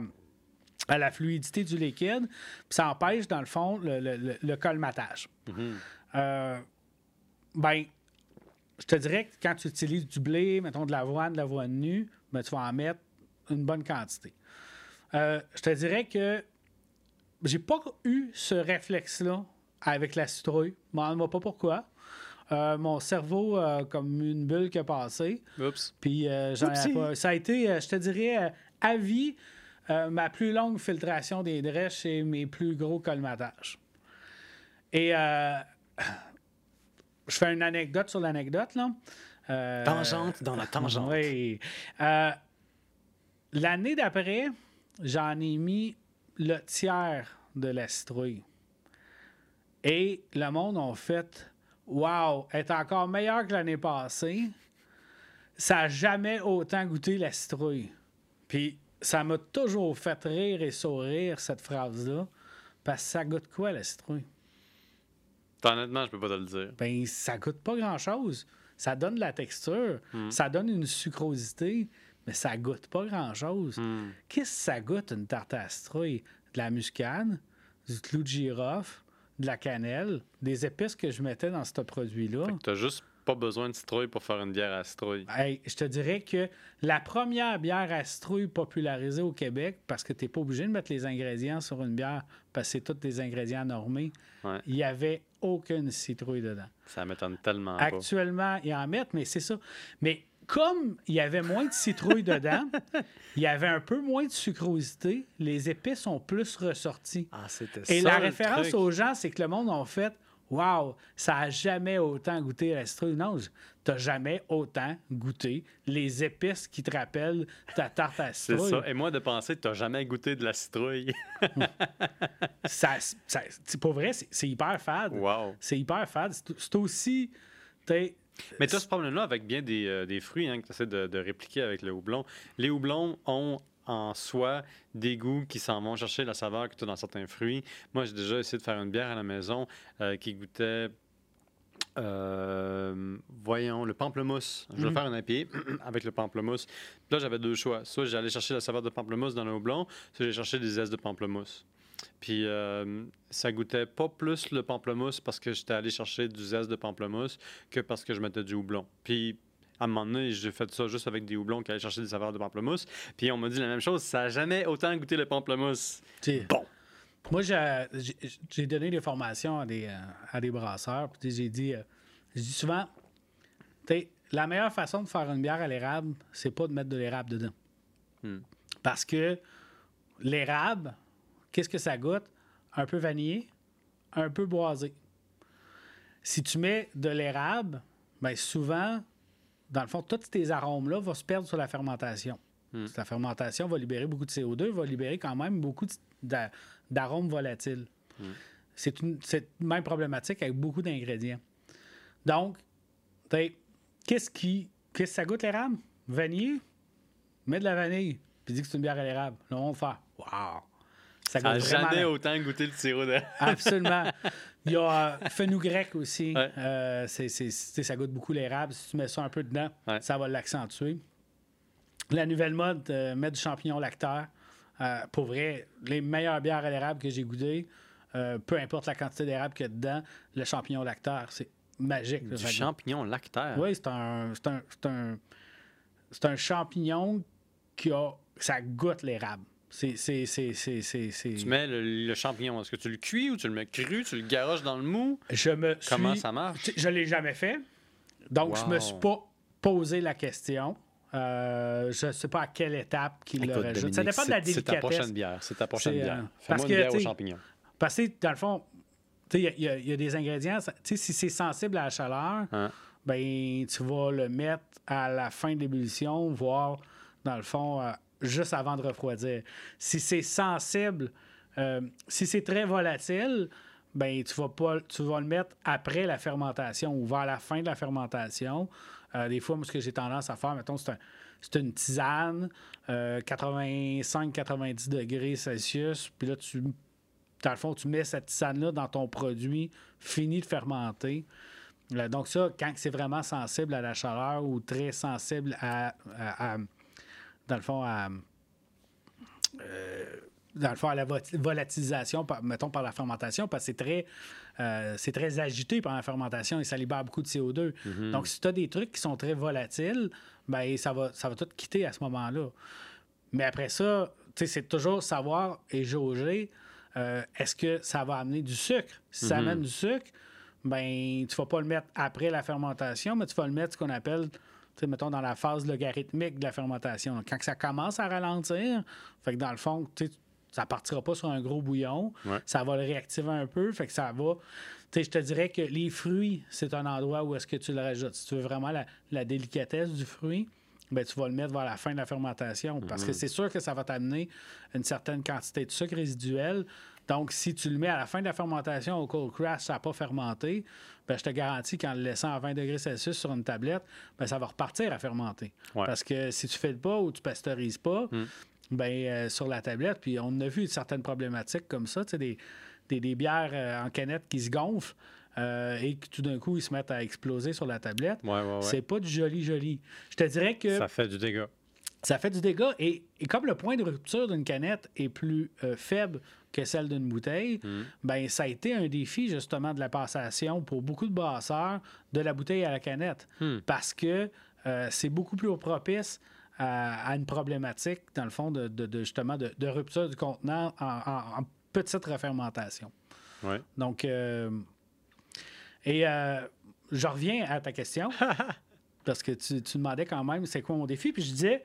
à la fluidité du liquide, puis ça empêche, dans le fond, le, le- le- le colmatage. Euh, ben, je te dirais que quand tu utilises du blé, mettons de l'avoine, de l'avoine nue, ben, tu vas en mettre une bonne quantité. Euh, je te dirais que j'ai pas eu ce réflexe-là avec la citrouille. Je m'en demande pas pourquoi. Euh, mon cerveau a comme une bulle qui a passé. Oups. Puis euh, j'en Oupsie. pas. Ça a été, euh, je te dirais, euh, à vie, euh, ma plus longue filtration des drèches et mes plus gros colmatages. Et euh, je fais une anecdote sur l'anecdote, là. Euh, Tangente dans la tangente. Oui. Euh, L'année d'après, j'en ai mis le tiers de la citrouille. Et le monde a fait Wow, elle est encore meilleure que l'année passée. Ça n'a jamais autant goûté la citrouille. Puis ça m'a toujours fait rire et sourire, cette phrase-là. Parce que ça goûte quoi, la citrouille? Honnêtement, je peux pas te le dire. Ben, ça goûte pas grand-chose. Ça donne de la texture, ça donne une sucrosité, mais ça goûte pas grand-chose. Hmm. Qu'est-ce que ça goûte, une tarte à citrouille? De la muscade, du clou de girofle, de la cannelle, des épices que je mettais dans ce produit-là. Fait que t'as juste pas besoin de citrouille pour faire une bière à citrouille. Hey, je te dirais que la première bière à citrouille popularisée au Québec, parce que tu n'es pas obligé de mettre les ingrédients sur une bière, parce que c'est tous des ingrédients normés, Ouais. il n'y avait aucune citrouille dedans. Ça m'étonne tellement pas. Actuellement, ils en mettent, mais c'est ça. Mais comme il y avait moins de citrouille dedans, il y avait un peu moins de sucrosité, les épices sont plus ressorties. Ah, c'était Et ça, la référence truc. aux gens, c'est que le monde en fait Waouh, ça a jamais autant goûté la citrouille. Non, t'as jamais autant goûté les épices qui te rappellent ta tarte à C'est citrouille. ça. Et moi, de penser que t'as jamais goûté de la citrouille. Ça, ça- c'est pas vrai, c'est c'est hyper fade. wow. C'est hyper fade. C'est c'est aussi. t'es- Mais tu as ce problème-là avec bien des, euh, des fruits hein, que tu essaies de, de répliquer avec le houblon. Les houblons ont en soi des goûts qui s'en vont chercher la saveur que tu as dans certains fruits. Moi, j'ai déjà essayé de faire une bière à la maison euh, qui goûtait, euh, voyons, le pamplemousse. Je voulais Mhm. faire un IPA avec le pamplemousse. Puis là, j'avais deux choix. Soit j'allais chercher la saveur de pamplemousse dans le houblon, soit j'allais chercher des zestes de pamplemousse. Puis euh, ça goûtait pas plus le pamplemousse parce que j'étais allé chercher du zeste de pamplemousse que parce que je mettais du houblon. Puis À un moment donné, j'ai fait ça juste avec des houblons qui allaient chercher des saveurs de pamplemousse. Puis on m'a dit la même chose, ça n'a jamais autant goûté le pamplemousse. Bon. Moi, j'ai donné des formations à des, euh, à des brasseurs. Puis j'ai dit, euh, je dis souvent, la meilleure façon de faire une bière à l'érable, c'est pas de mettre de l'érable dedans. Hmm. Parce que l'érable, qu'est-ce que ça goûte? Un peu vanillé, un peu boisé. Si tu mets de l'érable, bien souvent, dans le fond, tous tes arômes-là vont se perdre sur la fermentation. Hmm. La fermentation va libérer beaucoup de CO2, va libérer quand même beaucoup d'arômes volatiles. Hmm. C'est une, même problématique avec beaucoup d'ingrédients. Donc, qu'est-ce qui. Qu'est-ce que ça goûte l'érable? Vanille? Mets de la vanille, puis dis que c'est une bière à l'érable. Là, on va faire. Waouh! Ça n'a jamais autant goûté le sirop de. Absolument. Il y a euh, grec aussi. Euh, ça goûte beaucoup l'érable. Si tu mets ça un peu dedans, ça va l'accentuer. La nouvelle mode, euh, mettre du champignon lactaire. Euh, pour vrai, les meilleures bières à l'érable que j'ai goûtées, peu importe la quantité d'érable qu'il y a dedans, le champignon lactaire, c'est magique. Du champignon lactaire? Oui, c'est un, un, un, champignon qui a. Ça goûte l'érable. C'est, Tu mets le, champignon, est-ce que tu le cuis ou tu le mets cru, tu le garoches dans le mou? Je me Comment ça marche? Je ne l'ai jamais fait. Donc, je je me suis pas posé la question. Euh, je ne sais pas à quelle étape qu'il le rajoute. Ça dépend de la délicatesse. C'est ta prochaine bière. C'est ta prochaine bière. Euh, Fais-moi une bière aux champignons. Parce que, dans le fond, il y, y, a des ingrédients. Si c'est sensible à la chaleur, hein? ben, tu vas le mettre à la fin de l'ébullition, voire, dans le fond, euh, juste avant de refroidir. Si c'est sensible, euh, si c'est très volatile, ben tu vas pas, tu vas le mettre après la fermentation ou vers la fin de la fermentation. Euh, des fois, moi, ce que j'ai tendance à faire, mettons, c'est, une tisane, 85-90 euh, degrés Celsius, puis là, tu, dans le fond, tu mets cette tisane-là dans ton produit fini de fermenter. donc ça, quand c'est vraiment sensible à la chaleur ou très sensible à dans le fond, à. Euh, dans le fond, à la volatilisation, mettons, par la fermentation, parce que c'est très, euh, c'est très agité par la fermentation et ça libère beaucoup de CO2. Mm-hmm. Donc, si tu as des trucs qui sont très volatiles, ben ça va, ça va tout quitter à ce moment-là. Mais après ça, c'est toujours savoir et jauger euh, est-ce que ça va amener du sucre? Si ça mm-hmm. amène du sucre, ben tu vas pas le mettre après la fermentation, mais tu vas le mettre ce qu'on appelle mettons, dans la phase logarithmique de la fermentation. Quand ça commence à ralentir, fait que dans le fond, ça partira pas sur un gros bouillon. Ça va le réactiver un peu. Fait que ça va. je te dirais que les fruits, c'est un endroit où est-ce que tu le rajoutes. Si tu veux vraiment la, délicatesse du fruit, ben, tu vas le mettre vers la fin de la fermentation. Parce que mhm. c'est sûr que ça va t'amener une certaine quantité de sucre résiduel. Donc, si tu le mets à la fin de la fermentation au cold crash, ça n'a pas fermenté, ben, je te garantis qu'en le laissant à 20 degrés Celsius sur une tablette, ben, ça va repartir à fermenter. Parce que si tu ne fais pas ou tu pasteurises pas, hmm. ben, euh, sur la tablette, puis on a vu certaines problématiques comme ça, des, des, des, bières euh, en canette qui se gonflent. Euh, et que tout d'un coup, ils se mettent à exploser sur la tablette. c'est pas du joli, joli. Je te dirais que. Ça fait du dégât. Ça fait du dégât. Et, comme le point de rupture d'une canette est plus faible que celle d'une bouteille, mm. ben ça a été un défi justement de la passation pour beaucoup de brasseurs de la bouteille à la canette mm. parce que euh, c'est beaucoup plus propice à, une problématique, dans le fond, de, justement de, rupture du contenant en, petite refermentation. Donc, euh, et euh, je reviens à ta question parce que tu, tu, demandais quand même c'est quoi mon défi, puis je disais,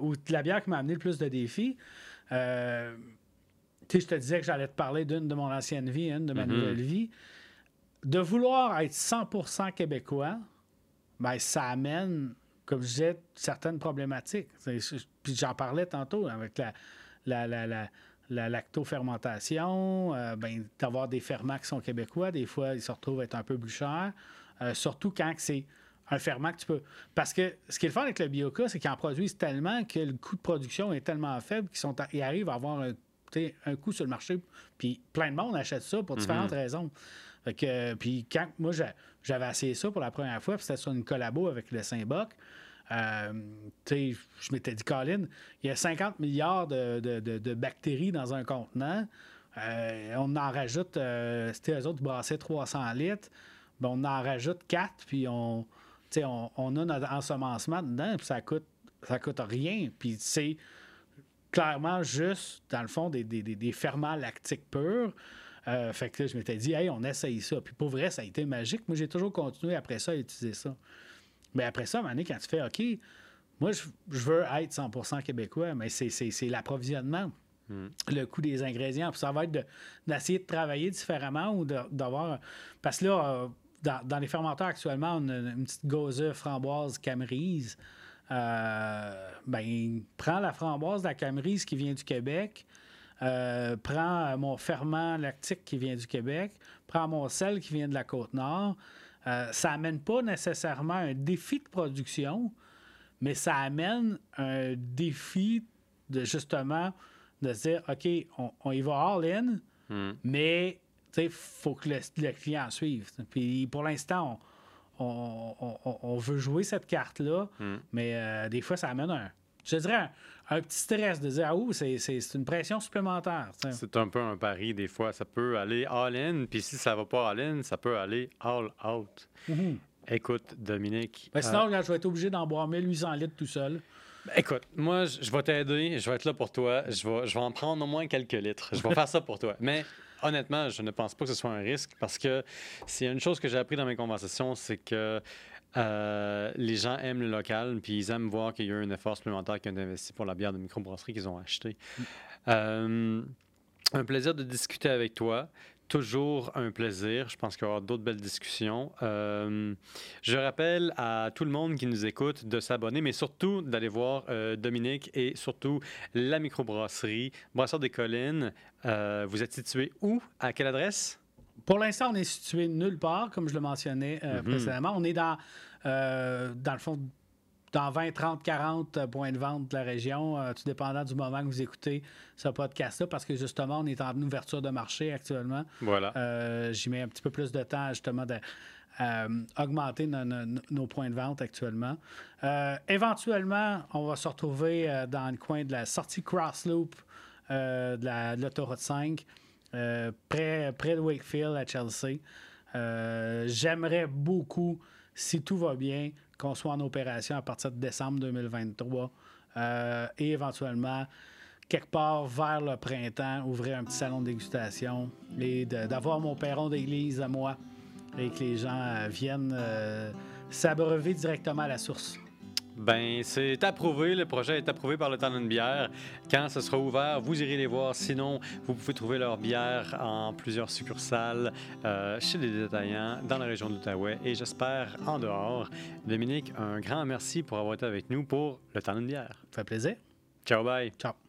ou la bière qui m'a amené le plus de défis, tu sais, je te disais que j'allais te parler d'une de mon ancienne vie, une de ma mm-hmm. nouvelle vie. De vouloir être 100% québécois, ben, ça amène, comme je disais, certaines problématiques. Puis j'en parlais tantôt avec la, la, la, la la lactofermentation, euh, ben, d'avoir des ferments qui sont québécois, des fois, ils se retrouvent être un peu plus chers, euh, surtout quand c'est un ferment que tu peux. Parce que ce qui est le fun avec le bioca, c'est qu'ils en produisent tellement que le coût de production est tellement faible qu'ils arrivent à avoir un un coup sur le marché, puis plein de monde achète ça pour différentes mhm. raisons. que, puis quand moi j'avais essayé ça pour la première fois, puis c'était sur une collabo avec le Saint-Boc, euh, je m'étais dit, Colin, il y a 50 milliards de, bactéries dans un contenant. Euh, on en rajoute, euh, c'était eux autres qui brassaient 300 litres. Ben, on en rajoute 4, puis on, on, on, a notre ensemencement dedans, puis ça coûte, ça coûte rien. Puis c'est clairement juste, dans le fond, des, des, ferments lactiques purs. Euh, fait que là, je m'étais dit, hey, on essaye ça. Puis pour vrai, ça a été magique. Moi, j'ai toujours continué après ça à utiliser ça. Mais après ça, à un moment donné, quand tu fais, OK, moi, je, veux être 100% québécois, mais c'est l'approvisionnement. Hmm. Le coût des ingrédients. Puis ça va être d'essayer de, travailler différemment ou d'avoir. Parce que là, euh, dans, les fermenteurs actuellement, on a une petite gauze framboise camerise. Euh, ben, prends la framboise de la camerise qui vient du Québec, euh, prends mon ferment lactique qui vient du Québec, prends mon sel qui vient de la Côte-Nord. Euh, ça n'amène pas nécessairement un défi de production, mais ça amène un défi de justement de se dire OK, on, y va all-in, hmm. mais il faut que le, client suive. Puis pour l'instant, on, veut jouer cette carte-là, hmm. mais euh, des fois, ça amène un, je dirais, un, petit stress de dire, ah, ouh, c'est une pression supplémentaire. C'est un peu un pari, des fois. Ça peut aller all-in, puis si ça va pas all-in, ça peut aller all-out. Mm-hmm. Écoute, Dominique. Ben, sinon, euh, je vais être obligé d'en boire 1800 litres tout seul. Ben, écoute, moi, je vais t'aider, je vais être là pour toi, je vais, je vais en prendre au moins quelques litres. Je vais faire ça pour toi. Mais honnêtement, je ne pense pas que ce soit un risque parce que s'il y a une chose que j'ai appris dans mes conversations, c'est que euh, les gens aiment le local, puis ils aiment voir qu'il y a eu un effort supplémentaire qui a investi pour la bière de microbrasserie qu'ils ont achetée. Mm. Euh, un plaisir de discuter avec toi toujours un plaisir. Je pense qu'il y aura d'autres belles discussions. Euh, je rappelle à tout le monde qui nous écoute de s'abonner, mais surtout d'aller voir euh, Dominique et surtout la microbrasserie Brasseur des Collines. Euh, vous êtes situé où? À quelle adresse? Pour l'instant, on est situé nulle part, comme je le mentionnais mm-hmm. précédemment. On est dans, dans le fond, dans 20, 30, 40 points de vente de la région, euh, tout dépendant du moment que vous écoutez ce podcast-là, parce que justement, on est en ouverture de marché actuellement. Voilà. Euh, j'y mets un petit peu plus de temps, justement, d'augmenter euh, nos, points de vente actuellement. éventuellement, on va se retrouver dans le coin de la sortie Cross Loop de l'autoroute 5, près, près de Wakefield à Chelsea. J'aimerais beaucoup, si tout va bien, qu'on soit en opération à partir de décembre 2023 euh, et éventuellement quelque part vers le printemps, ouvrir un petit salon de dégustation et d'avoir mon perron d'église à moi et que les gens euh, viennent euh, s'abreuver directement à la source. Ben, c'est approuvé. Le projet est approuvé par le temps d'une bière. Quand ce sera ouvert, vous irez les voir. Sinon, vous pouvez trouver leur bière en plusieurs succursales euh, chez les détaillants dans la région de l'Outaouais et j'espère en dehors. Dominique, un grand merci pour avoir été avec nous pour le temps d'une bière. Ça fait plaisir. Ciao, bye. Ciao.